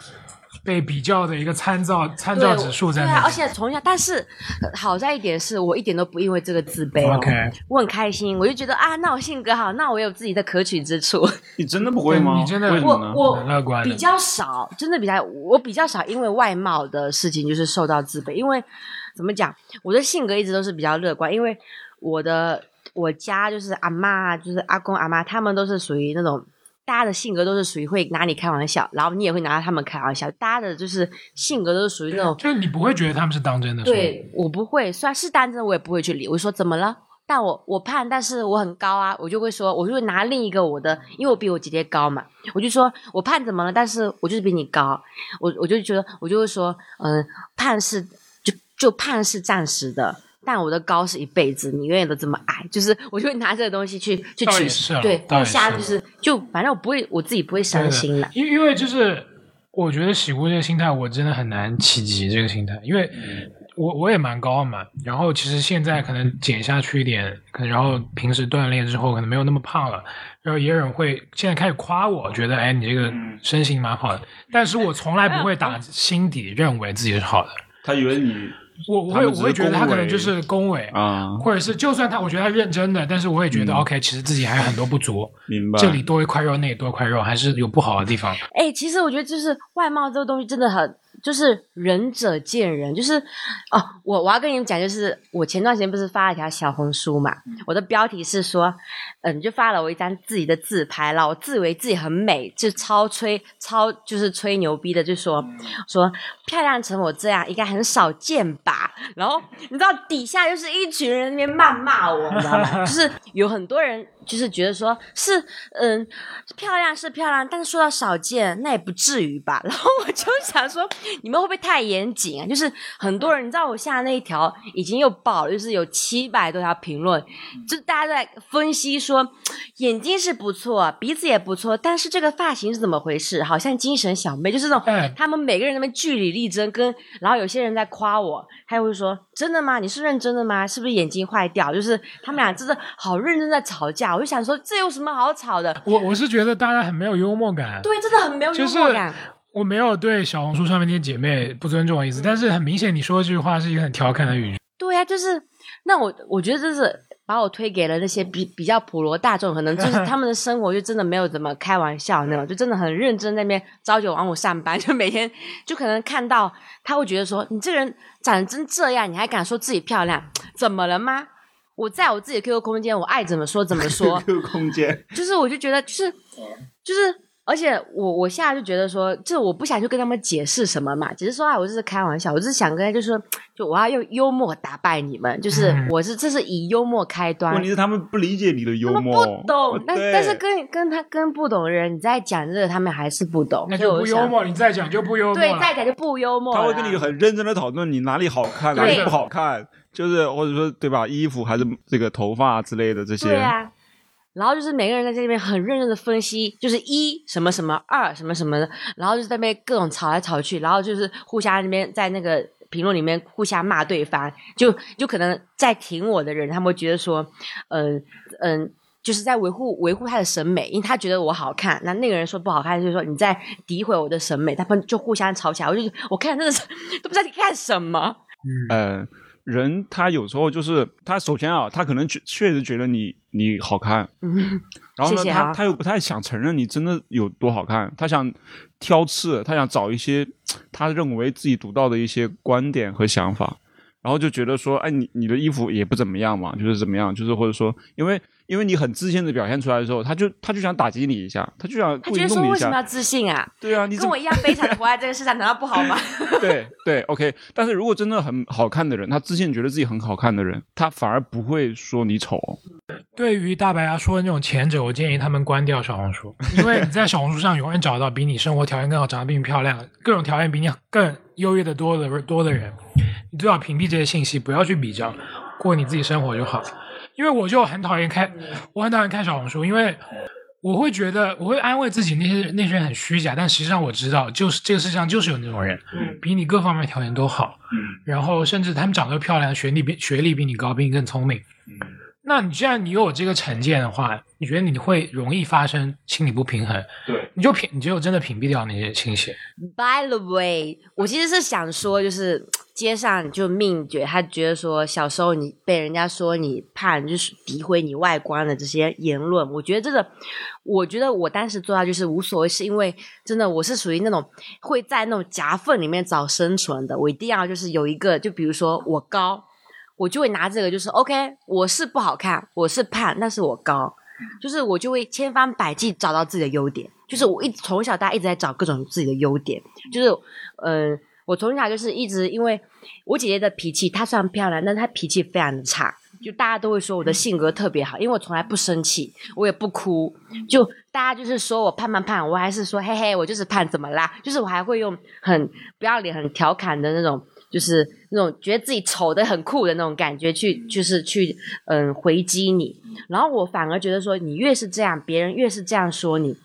被比较的一个参照参照指数在对啊，而。且从小，但是呃好在一点是我一点都不因为这个自卑哦 OK 我很开心，我就觉得啊，那我性格好，那我有自己的可取之处。你真的不会吗？你真的我？我乐观比较少，真的比较我比较少因为外貌的事情就是受到自卑，因为怎么讲，我的性格一直都是比较乐观，因为我的我家就是阿妈，就是阿公阿妈，他们都是属于那种。大家的性格都是属于会拿你开玩笑，然后你也会拿他们开玩笑。大家的就是性格都是属于那种就是你不会觉得他们是当真的，对我不会，虽然是当真，我也不会去理。我说怎么了？但我我胖，但是我很高啊，我就会说，我就会拿另一个我的，因为我比我姐姐高嘛，我就说我胖怎么了？但是我就是比你高，我我就觉得我就会说，嗯、胖是就就胖是暂时的。但我的高是一辈子，你永远都这么矮，就是我就会拿这个东西去去取倒也是啊对，倒也互相就是就反正我不会我自己不会伤心了。因为因为就是我觉得喜姑这个心态，我真的很难企及这个心态，因为我我也蛮高的嘛，然后其实现在可能减下去一点，可能然后平时锻炼之后可能没有那么胖了，然后也有人会现在开始夸我，觉得哎你这个身形蛮好的，但是我从来不会打心底认为自己是好的，他以为你我我会我会觉得他可能就是恭维，啊，或者是就算他我觉得他认真的，但是我也觉得、OK，其实自己还有很多不足，明白。这里多一块肉，那里多一块肉，还是有不好的地方。哎、其实我觉得就是外貌这个东西真的很，就是仁者见仁。就是哦，我我要跟你们讲，就是我前段时间不是发了一条小红书嘛，我的标题是说，嗯、就发了我一张自己的自拍，然后我自以为自己很美，就超吹超就是吹牛逼的，就说说漂亮成我这样应该很少见吧。然后你知道底下就是一群人那边谩骂我，你知道吗？就是有很多人就是觉得说是嗯漂亮是漂亮，但是说到少见那也不至于吧。然后我就想说，你们会不会太严谨啊？就是很多人，你知道我下那一条已经又爆了，就是有七百多条评论，就大家在分析说眼睛是不错，鼻子也不错，但是这个发型是怎么回事？好像精神小妹，就是那种哎他们每个人在那边据理力争，跟然后有些人在夸我，还会说真的吗？你是认真的吗？是不是眼睛坏掉？就是他们俩真的好认真在吵架，我就想说这有什么好吵的？我我是觉得大家很没有幽默感，对，真的很没有幽就是默感。我没有对小红书上面那些姐妹不尊重的意思，但是很明显你说这句话是一个很调侃的语句。对呀、就是那我我觉得这是把我推给了那些比比较普罗大众，可能就是他们的生活就真的没有怎么开玩笑那种，就真的很认真在那边朝九晚五上班，就每天就可能看到他会觉得说你这个人长得真这样，你还敢说自己漂亮，怎么了吗？我在我自己的 QQ 空间，我爱怎么说怎么说，QQ 空间，就是我就觉得就是就是，而且我我现在就觉得说，这我不想去跟他们解释什么嘛，只是说啊，我这是开玩笑，我只是想跟他就说，就我要用幽默打败你们，就是嗯我是这是以幽默开端问。题是他们不理解你的幽他们默，不懂，但对但是跟跟他跟不懂的人，你在讲这个，他们还是不懂，那就不幽。默，你再讲就不幽默对，再讲就不幽默。他会跟你很认真的讨论你哪里好看，哪里不好看，就是或者说对吧，衣服还是这个头发之类的这些。对啊。然后就是每个人在这边很认真的分析，就是一什么什么，二什么什么的，然后就是在那边各种吵来吵去，然后就是互相那边在那个评论里面互相骂对方，就就可能在挺我的人，他们会觉得说，嗯嗯。就是在维护维护他的审美，因为他觉得我好看，那那个人说不好看，就是说你在诋毁我的审美，他们就互相吵起来。我就我看真的是 都不知道你干什么。呃，人他有时候就是他首先啊，他可能确确实觉得你你好看，嗯，然后呢，谢谢啊。他他又不太想承认你真的有多好看，他想挑刺，他想找一些他认为自己独到的一些观点和想法，然后就觉得说，哎，你你的衣服也不怎么样嘛，就是怎么样，就是或者说，因为因为你很自信的表现出来的时候，他就他就想打击你一下，他就想故意他觉得说弄你一下，为什么要自信啊？对啊，你跟我一样悲惨的活在这个世上，难道不好吗？对对，OK。但是如果真的很好看的人，他自信觉得自己很好看的人，他反而不会说你丑。对于大白牙说的那种前者，我建议他们关掉小红书，因为你在小红书上永远找到比你生活条件更好、长得比你漂亮、各种条件比你更优越的多的多的人，你最好屏蔽这些信息，不要去比较，过你自己生活就好。因为我就很讨厌看，我很讨厌看小红书，因为我会觉得我会安慰自己那些那些人很虚假，但实际上我知道，就是这个世界上就是有那种人，比你各方面条件都好，然后甚至他们长得漂亮，学历比学历比你高，比你更聪明。那你既然你有这个成见的话，你觉得你会容易发生心理不平衡？对，你就屏，你就真的屏蔽掉那些信息。By the way，我其实是想说，就是街上就命觉他觉得说，小时候你被人家说你胖，就是诋毁你外观的这些言论，我觉得这个，我觉得我当时做到就是无所谓，是因为真的我是属于那种会在那种夹缝里面找生存的，我一定要就是有一个，就比如说我高，我就会拿这个，就是 OK，我是不好看，我是胖，但是我高，就是我就会千方百计找到自己的优点。就是我一从小到大一直在找各种自己的优点，就是嗯、呃我从小就是一直因为我姐姐的脾气，她虽然漂亮，但她脾气非常的差。就大家都会说我的性格特别好，因为我从来不生气，我也不哭。就大家就是说我胖胖胖，我还是说嘿嘿，我就是胖，怎么啦？就是我还会用很不要脸、很调侃的那种，就是那种觉得自己丑的很酷的那种感觉去，就是去嗯回击你。然后我反而觉得说，你越是这样，别人越是这样说你，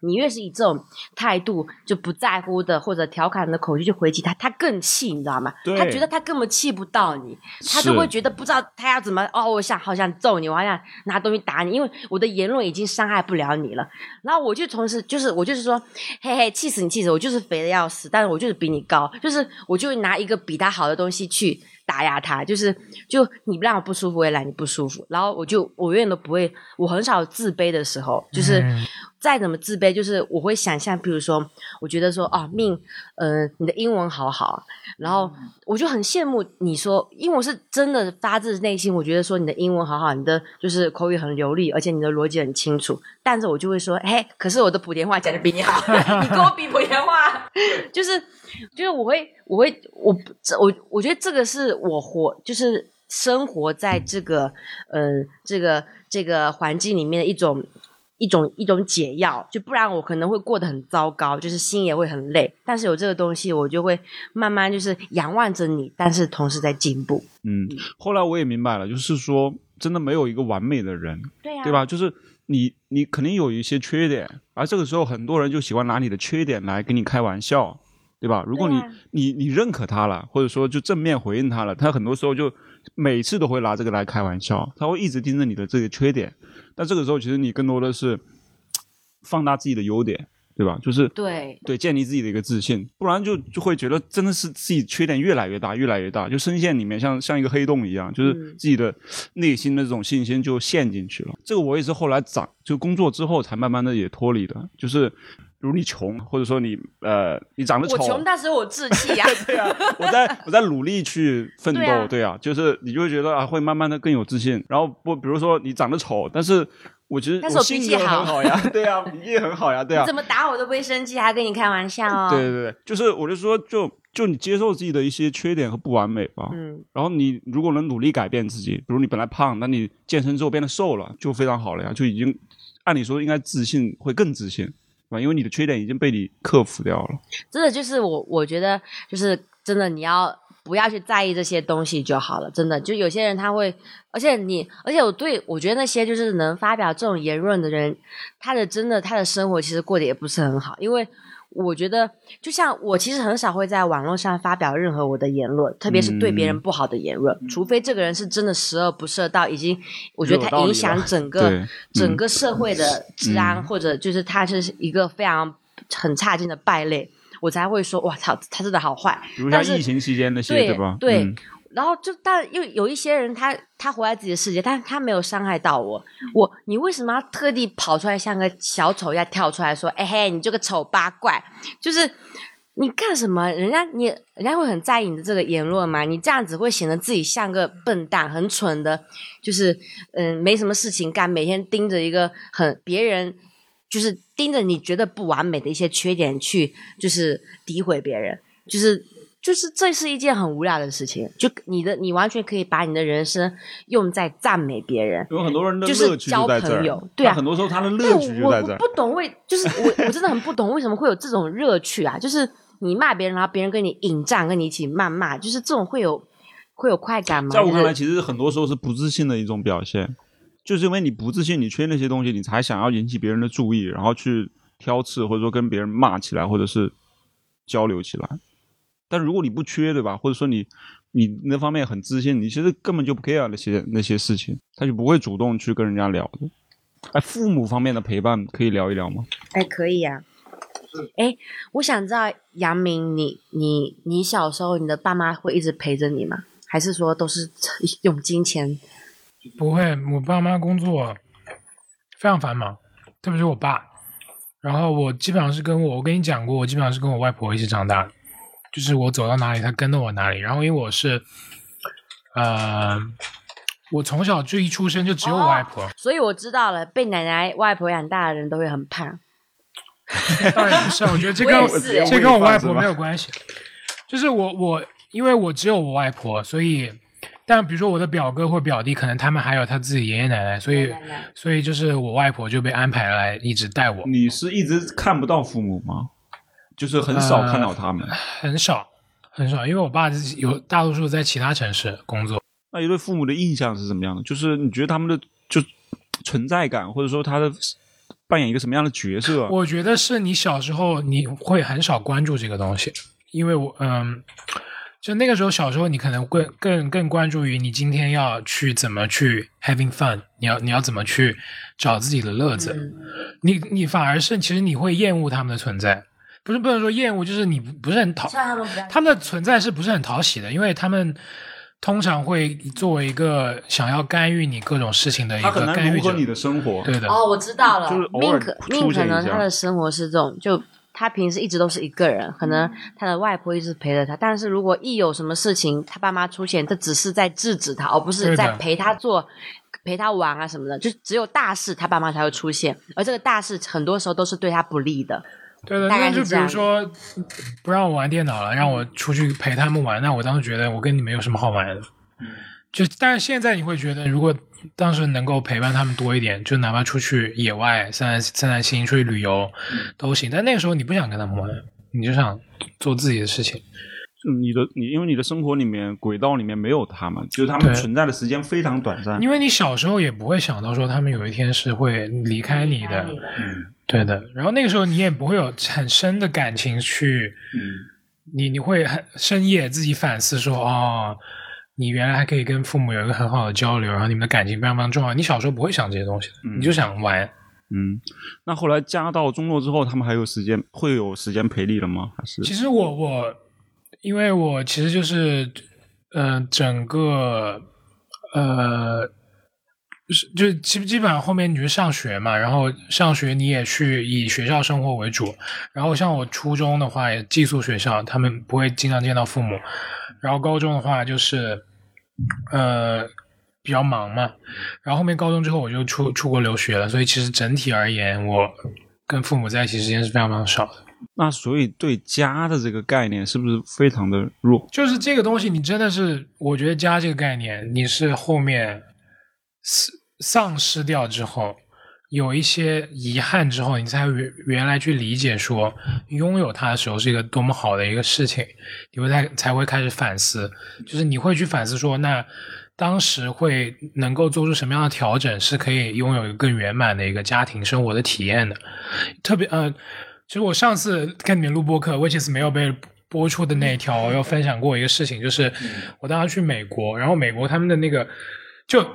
你越是以这种态度就不在乎的或者调侃的口气去回击他，他更气，你知道吗？他觉得他根本气不到你，他就会觉得不知道他要怎么哦，我想好想揍你，我好想拿东西打你，因为我的言论已经伤害不了你了。然后我就同时就是我就是说，嘿嘿，气死你气死我，就是肥的要死，但是我就是比你高，就是我就会拿一个比他好的东西去打压他，就是就你不让我不舒服，我也让你不舒服。然后我就我永远都不会，我很少自卑的时候，就是。嗯再怎么自卑，就是我会想象，比如说，我觉得说，啊，命，呃，你的英文好好，然后我就很羡慕你说，因为我是真的发自内心，我觉得说你的英文好好，你的就是口语很流利，而且你的逻辑很清楚，但是我就会说，嘿，可是我的莆田话讲的比你好，你跟我比莆田话，就是就是我会我会我这我我觉得这个是我活就是生活在这个呃这个这个环境里面的一种。一种一种解药，就不然我可能会过得很糟糕，就是心也会很累。但是有这个东西，我就会慢慢就是仰望着你，但是同时在进步。嗯，后来我也明白了，就是说，真的没有一个完美的人，对呀、对吧？就是你，你肯定有一些缺点，而这个时候很多人就喜欢拿你的缺点来跟你开玩笑，对吧？如果你、啊你你认可他了，或者说就正面回应他了，他很多时候就每次都会拿这个来开玩笑，他会一直盯着你的这个缺点，但这个时候其实你更多的是放大自己的优点，对吧？就是对。对，建立自己的一个自信，不然就就会觉得真的是自己缺点越来越大，越来越大，就深陷里面，像像一个黑洞一样，就是嗯。自己的内心的这种信心就陷进去了。这个我也是后来长就工作之后才慢慢的也脱离的，就是比如你穷，或者说你呃你长得丑，我穷，但是我志气呀、对啊，我在我在努力去奋斗，对对啊啊就是你就会觉得啊，会慢慢的更有自信。然后不，比如说你长得丑，但是我觉得但是我脾气好很好呀，对啊，脾气很好呀，对啊你，怎么打我都不会生气，还跟你开玩笑哦。对对对，就是我就说，就就你接受自己的一些缺点和不完美吧。嗯，然后你如果能努力改变自己，比如你本来胖，那你健身之后变得瘦了，就非常好了呀，就已经按理说应该自信会更自信，对吧？因为你的缺点已经被你克服掉了。真的就是我，我觉得就是真的，你要不要去在意这些东西就好了。真的，就有些人他会，而且你，而且我对我觉得那些就是能发表这种言论的人，他的真的他的生活其实过得也不是很好，因为。我觉得，就像我其实很少会在网络上发表任何我的言论，特别是对别人不好的言论，除非这个人是真的十恶不赦到已经，我觉得他影响整 个整个社会的治安，嗯或者就是他是一个非常很差劲的败类，我才会说哇操，他真的好坏。比如像疫情期间那些，对吧？对嗯然后就但又有一些人他，他活在自己的世界，但他没有伤害到我。我你为什么要特地跑出来像个小丑一样跳出来说，哎嘿，你这个丑八怪，就是。你干什么？人家你人家会很在意你的这个言论吗？你这样子会显得自己像个笨蛋、很蠢的，就是嗯没什么事情干，每天盯着一个很别人就是盯着你觉得不完美的一些缺点去就是诋毁别人，就是就是这是一件很无聊的事情。就你的你完全可以把你的人生用在赞美别人，有很多人的就是乐趣交在这儿朋友，对啊很多时候他的乐趣就我在这儿我不。懂为就是我我真的很不懂为什么会有这种乐趣啊！就是你骂别人，然后别人跟你引战，跟你一起谩骂，就是这种会有会有快感吗？在我看来，其实很多时候是不自信的一种表现，就是因为你不自信，你缺那些东西，你才想要引起别人的注意，然后去挑刺，或者说跟别人骂起来，或者是交流起来。但如果你不缺，对吧？或者说你你那方面很自信，你其实根本就不 care 那些那些事情，他就不会主动去跟人家聊的。哎，父母方面的陪伴可以聊一聊吗？哎，可以呀、哎，我想知道杨明，你你你小时候，你的爸妈会一直陪着你吗？还是说都是用金钱？不会，我爸妈工作非常繁忙，特别是我爸。然后我基本上是跟我，我跟你讲过，我基本上是跟我外婆一起长大的，就是我走到哪里，它跟着我哪里。然后因为我是，呃，我从小就一出生就只有我外婆，所以我知道了，被奶奶外婆养大的人都会很胖。当然不是，我觉得这跟这跟我外婆没有关系。就是我我因为我只有我外婆，所以，但比如说我的表哥或表弟，可能他们还有他自己爷爷奶奶，所以奶奶所以就是我外婆就被安排来一直带我，你是一直看不到父母吗？就是很少看到他们。很少很少，因为我爸自己有大多数在其他城市工作。那你对父母的印象是怎么样的？就是你觉得他们的就存在感，或者说他的扮演一个什么样的角色？我觉得是你小时候你会很少关注这个东西，因为我嗯，就那个时候小时候你可能更更更关注于你今天要去怎么去 having fun，你要你要怎么去找自己的乐子，嗯你你反而是其实你会厌恶他们的存在，不是不能说厌恶，就是你不不是很讨他们他们的存在是不是很讨喜的？因为他们通常会作为一个想要干预你各种事情的一个干预者你的生活。对的，哦，我知道了。就是偶尔 Mink 出 Mink 现可能他的生活是这种，就他平时一直都是一个人，可能他的外婆一直陪着他，但是如果一有什么事情，他爸妈出现，这只是在制止他，而不是在陪他做。陪他玩啊什么的，就只有大事他爸妈才会出现，而这个大事很多时候都是对他不利的。对的，那就比如说不让我玩电脑了，让我出去陪他们玩，那我当时觉得我跟你们有什么好玩的？就但是现在你会觉得，如果当时能够陪伴他们多一点，就哪怕出去野外散散散散心，出去旅游都行。但那个时候你不想跟他们玩，你就想做自己的事情。你的你，因为你的生活里面轨道里面没有他们，就是他们存在的时间非常短暂。因为你小时候也不会想到说他们有一天是会离开你的，对的。然后那个时候你也不会有很深的感情去，嗯，你你会很深夜自己反思说，哦，你原来还可以跟父母有一个很好的交流，然后你们的感情非常非常重要。你小时候不会想这些东西的，嗯你就想玩。嗯，那后来家到中落之后，他们还有时间会有时间陪你了吗？还是其实我我，因为我其实就是，呃，整个呃，是就基基本上后面你去上学嘛，然后上学你也去以学校生活为主，然后像我初中的话也寄宿学校，他们不会经常见到父母，然后高中的话就是，呃。比较忙嘛，然后后面高中之后我就出出国留学了，所以其实整体而言，我跟父母在一起时间是非常非常少的。那所以对家的这个概念是不是非常的弱？就是这个东西，你真的是，我觉得家这个概念，你是后面丧丧失掉之后，有一些遗憾之后，你才原原来去理解说，拥有它的时候是一个多么好的一个事情，你会才才会开始反思，就是你会去反思说，那当时会能够做出什么样的调整，是可以拥有一个更圆满的一个家庭生活的体验的，特别呃。其实我上次跟你们录播客，which is 没有被播出的那一条，我有分享过一个事情，就是我当时去美国，然后美国他们的那个，就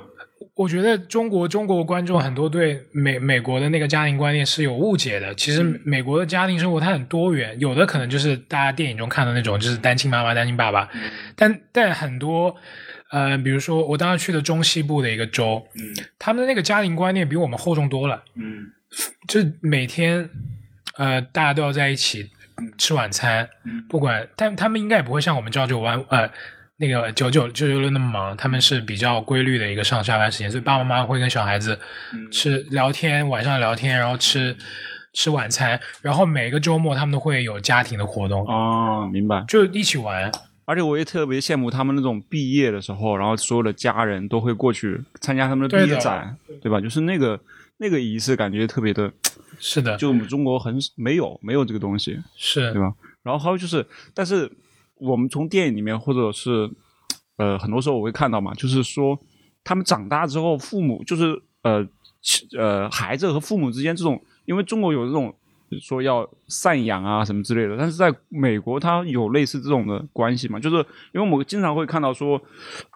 我觉得中国中国观众很多对美美国的那个家庭观念是有误解的。其实美国的家庭生活它很多元，有的可能就是大家电影中看的那种，就是单亲妈妈、单亲爸爸，但但很多。呃，比如说我当时去的中西部的一个州，他们的那个家庭观念比我们厚重多了。嗯 就每天，呃，大家都要在一起吃晚餐，不管，但他们应该也不会像我们朝九晚呃那个九九九九六那么忙，他们是比较规律的一个上下班时间，所以爸爸妈妈会跟小孩子吃聊天，晚上聊天，然后吃吃晚餐，然后每个周末他们都会有家庭的活动，哦，明白。就一起玩。而且我也特别羡慕他们那种毕业的时候，然后所有的家人都会过去参加他们的毕业展，对吧？就是那个那个仪式，感觉特别的，是的，就我们中国很没有没有这个东西，是对吧？然后还有就是，但是我们从电影里面或者是呃很多时候我会看到嘛，就是说他们长大之后，父母就是呃其呃孩子和父母之间这种，因为中国有这种。说要赡养啊什么之类的，但是在美国它有类似这种的关系嘛？就是因为我们经常会看到说，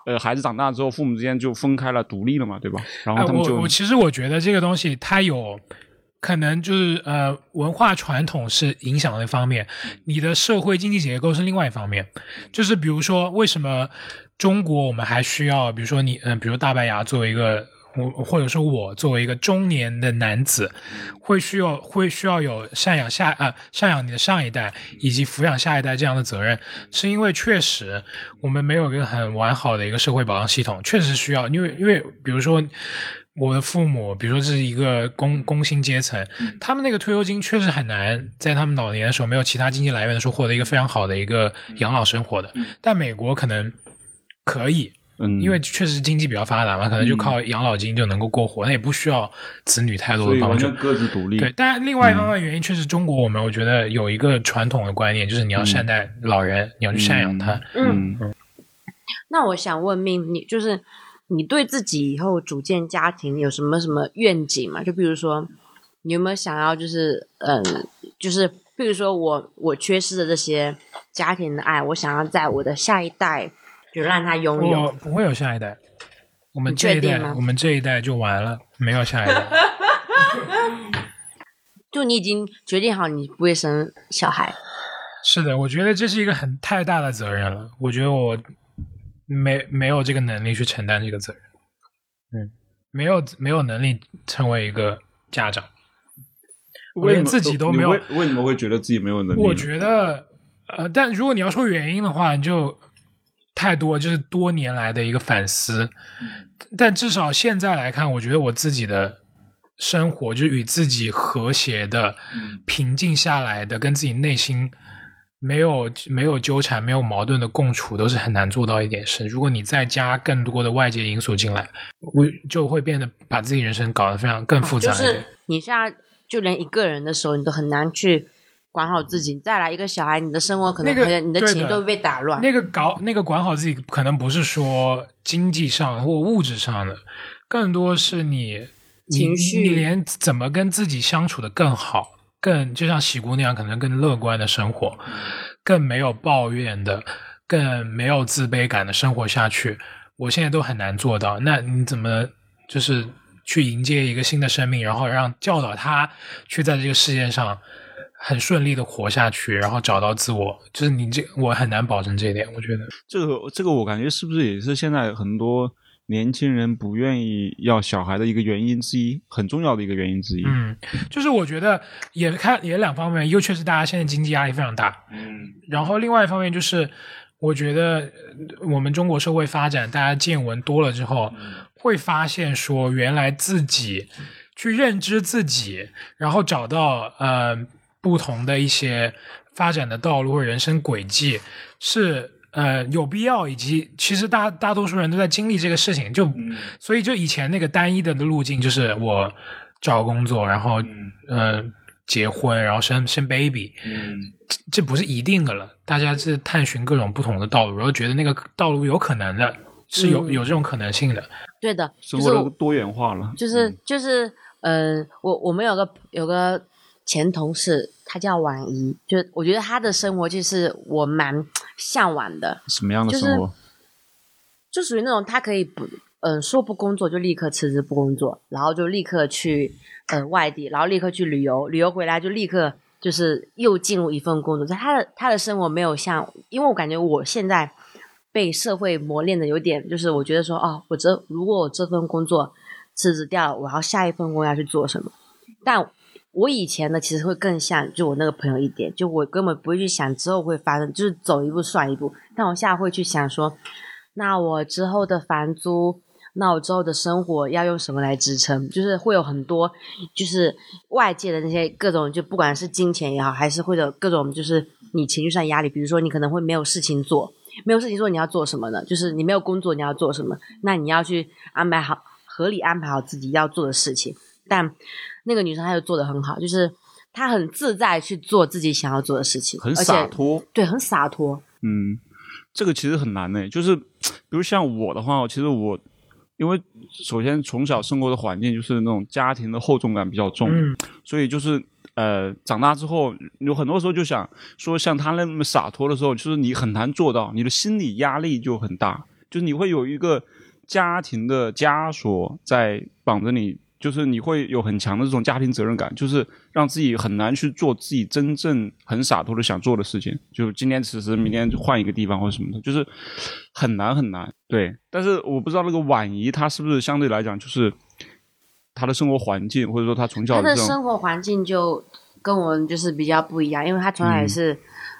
呃，孩子长大之后，父母之间就分开了，独立了嘛，对吧？然后哎，他们就、我我其实我觉得这个东西它有可能就是呃文化传统是影响的一方面，你的社会经济结构是另外一方面。就是比如说，为什么中国我们还需要，比如说你嗯、呃比如大白牙作为一个。我或者说我作为一个中年的男子，会需要会需要有赡养下啊、赡养你的上一代以及抚养下一代这样的责任，是因为确实我们没有一个很完好的一个社会保障系统，确实需要，因为因为比如说我的父母，比如说这是一个工工薪阶层，他们那个退休金确实很难在他们老年的时候没有其他经济来源的时候获得一个非常好的一个养老生活的，但美国可能可以。嗯，因为确实经济比较发达嘛，可能就靠养老金就能够过活，那也不需要子女太多的帮助。各自独立。对，但另外一方面原因，确实中国我们我觉得有一个传统的观念，就是你要善待老人，你要去赡养他。嗯，嗯，那我想问命，你就是你对自己以后组建家庭有什么什么愿景吗？就比如说，你有没有想要就是嗯，就是比如说我我缺失的这些家庭的爱，我想要在我的下一代就让他拥我有。不会有下一代，我们你这一代我们这一代就完了，没有下一代。就你已经决定好你不会生小孩，是的，我觉得这是一个很太大的责任了。我觉得我没没有这个能力去承担这个责任，嗯，没有没有能力成为一个家长。我连自己都没有为为什么会觉得自己没有能力？我觉得，呃，但如果你要说原因的话，就太多，就是多年来的一个反思。但至少现在来看，我觉得我自己的生活，就是与自己和谐的、平静下来的，跟自己内心没有没有纠缠、没有矛盾的共处，都是很难做到一点事。如果你再加更多的外界因素进来，我就会变得把自己人生搞得非常更复杂你现在就连一个人的时候，你都很难去管好自己。再来一个小孩，你的生活可能那个可能你的情都会被打乱。那个搞那个管好自己，可能不是说经济上或物质上的，更多是你你情绪你连怎么跟自己相处的更好，更就像喜姑那样，可能更乐观的生活，更没有抱怨的，更没有自卑感的生活下去，我现在都很难做到。那你怎么就是去迎接一个新的生命，然后让教导他去在这个世界上很顺利的活下去，然后找到自我，就是你这我很难保证这一点，我觉得。这个这个我感觉是不是也是现在很多年轻人不愿意要小孩的一个原因之一，很重要的一个原因之一。嗯，就是我觉得也看也两方面，一个确实大家现在经济压力非常大，嗯然后另外一方面就是，我觉得呃我们中国社会发展，大家见闻多了之后，会发现说，原来自己去认知自己，然后找到呃不同的一些发展的道路或者人生轨迹是。呃，有必要，以及其实大大多数人都在经历这个事情，就、所以就以前那个单一的路径，就是我找工作，然后、呃结婚，然后生生 baby，嗯这不是一定的了，大家是探寻各种不同的道路，然后觉得那个道路有可能的，是有、嗯有这种可能性的。对的，生就是我活多元化了。就是就是，嗯、我我们有个有个前同事，他叫婉怡，就我觉得他的生活就是我蛮向往的，什么样的生活？就属于那种他可以不，嗯、说不工作就立刻辞职不工作，然后就立刻去呃外地，然后立刻去旅游，旅游回来就立刻就是又进入一份工作。在他的他的生活没有像，因为我感觉我现在被社会磨练的有点，就是我觉得说哦，我这如果我这份工作辞职掉了，我要下一份工要去做什么？但我以前呢，其实会更像就我那个朋友一点，就我根本不会去想之后会发生，就是走一步算一步。但我现在会去想说，那我之后的房租，那我之后的生活要用什么来支撑？就是会有很多，就是外界的那些各种，就不管是金钱也好，还是会有各种，就是你情绪上压力。比如说，你可能会没有事情做，没有事情做，你要做什么呢？就是你没有工作，你要做什么？那你要去安排好，合理安排好自己要做的事情。但那个女生她就做的很好，就是她很自在去做自己想要做的事情，很洒脱。对，很洒脱。嗯，这个其实很难呢。就是比如像我的话，其实我因为首先从小生活的环境就是那种家庭的厚重感比较重，嗯所以就是呃，长大之后有很多时候就想说，像他那么洒脱的时候，就是你很难做到，你的心理压力就很大，就是你会有一个家庭的枷锁在绑着你。就是你会有很强的这种家庭责任感，就是让自己很难去做自己真正很洒脱的想做的事情。就今天辞职，明天换一个地方或者什么的，就是很难很难。对，但是我不知道那个婉仪她是不是相对来讲，就是她的生活环境，或者说她从小她的的生活环境就跟我们就是比较不一样，因为她从小也是，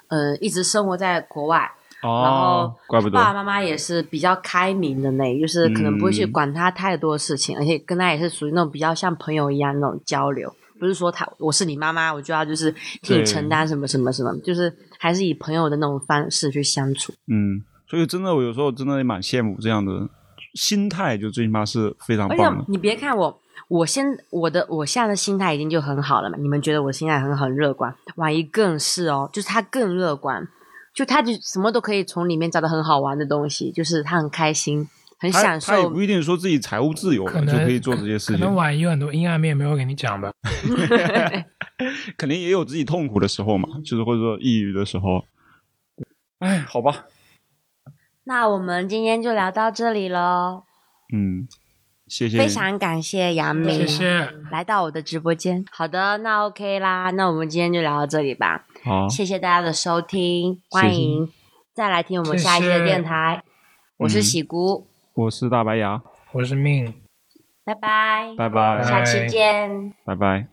呃，一直生活在国外，然哦后，怪不得爸爸妈妈也是比较开明的那，就是可能不会去嗯管他太多事情，而且跟他也是属于那种比较像朋友一样那种交流，不是说他我是你妈妈，我就要就是替你承担什么什么什么，就是还是以朋友的那种方式去相处。嗯，所以真的我有时候真的也蛮羡慕这样的心态，就最起码是非常而且棒的。你别看我，我现我的我现在的心态已经就很好了嘛。你们觉得我心态很很乐观，万一更是哦，就是他更乐观，就他就什么都可以从里面找到很好玩的东西，就是他很开心，很享受他也不。一定说自己财务自由可能了就可以做这些事情，可能婉仪有很多阴暗面没有给你讲吧。肯定也有自己痛苦的时候嘛，就是或者说抑郁的时候。哎，好吧，那我们今天就聊到这里喽，嗯，谢谢，非常感谢杨明，谢谢，来到我的直播间。好的，那 OK 啦，那我们今天就聊到这里吧。好，谢谢大家的收听，欢迎再来听我们下一期的电台。我是嗯喜姑，我是大白牙，我是命。拜拜，拜拜，下期见。拜拜。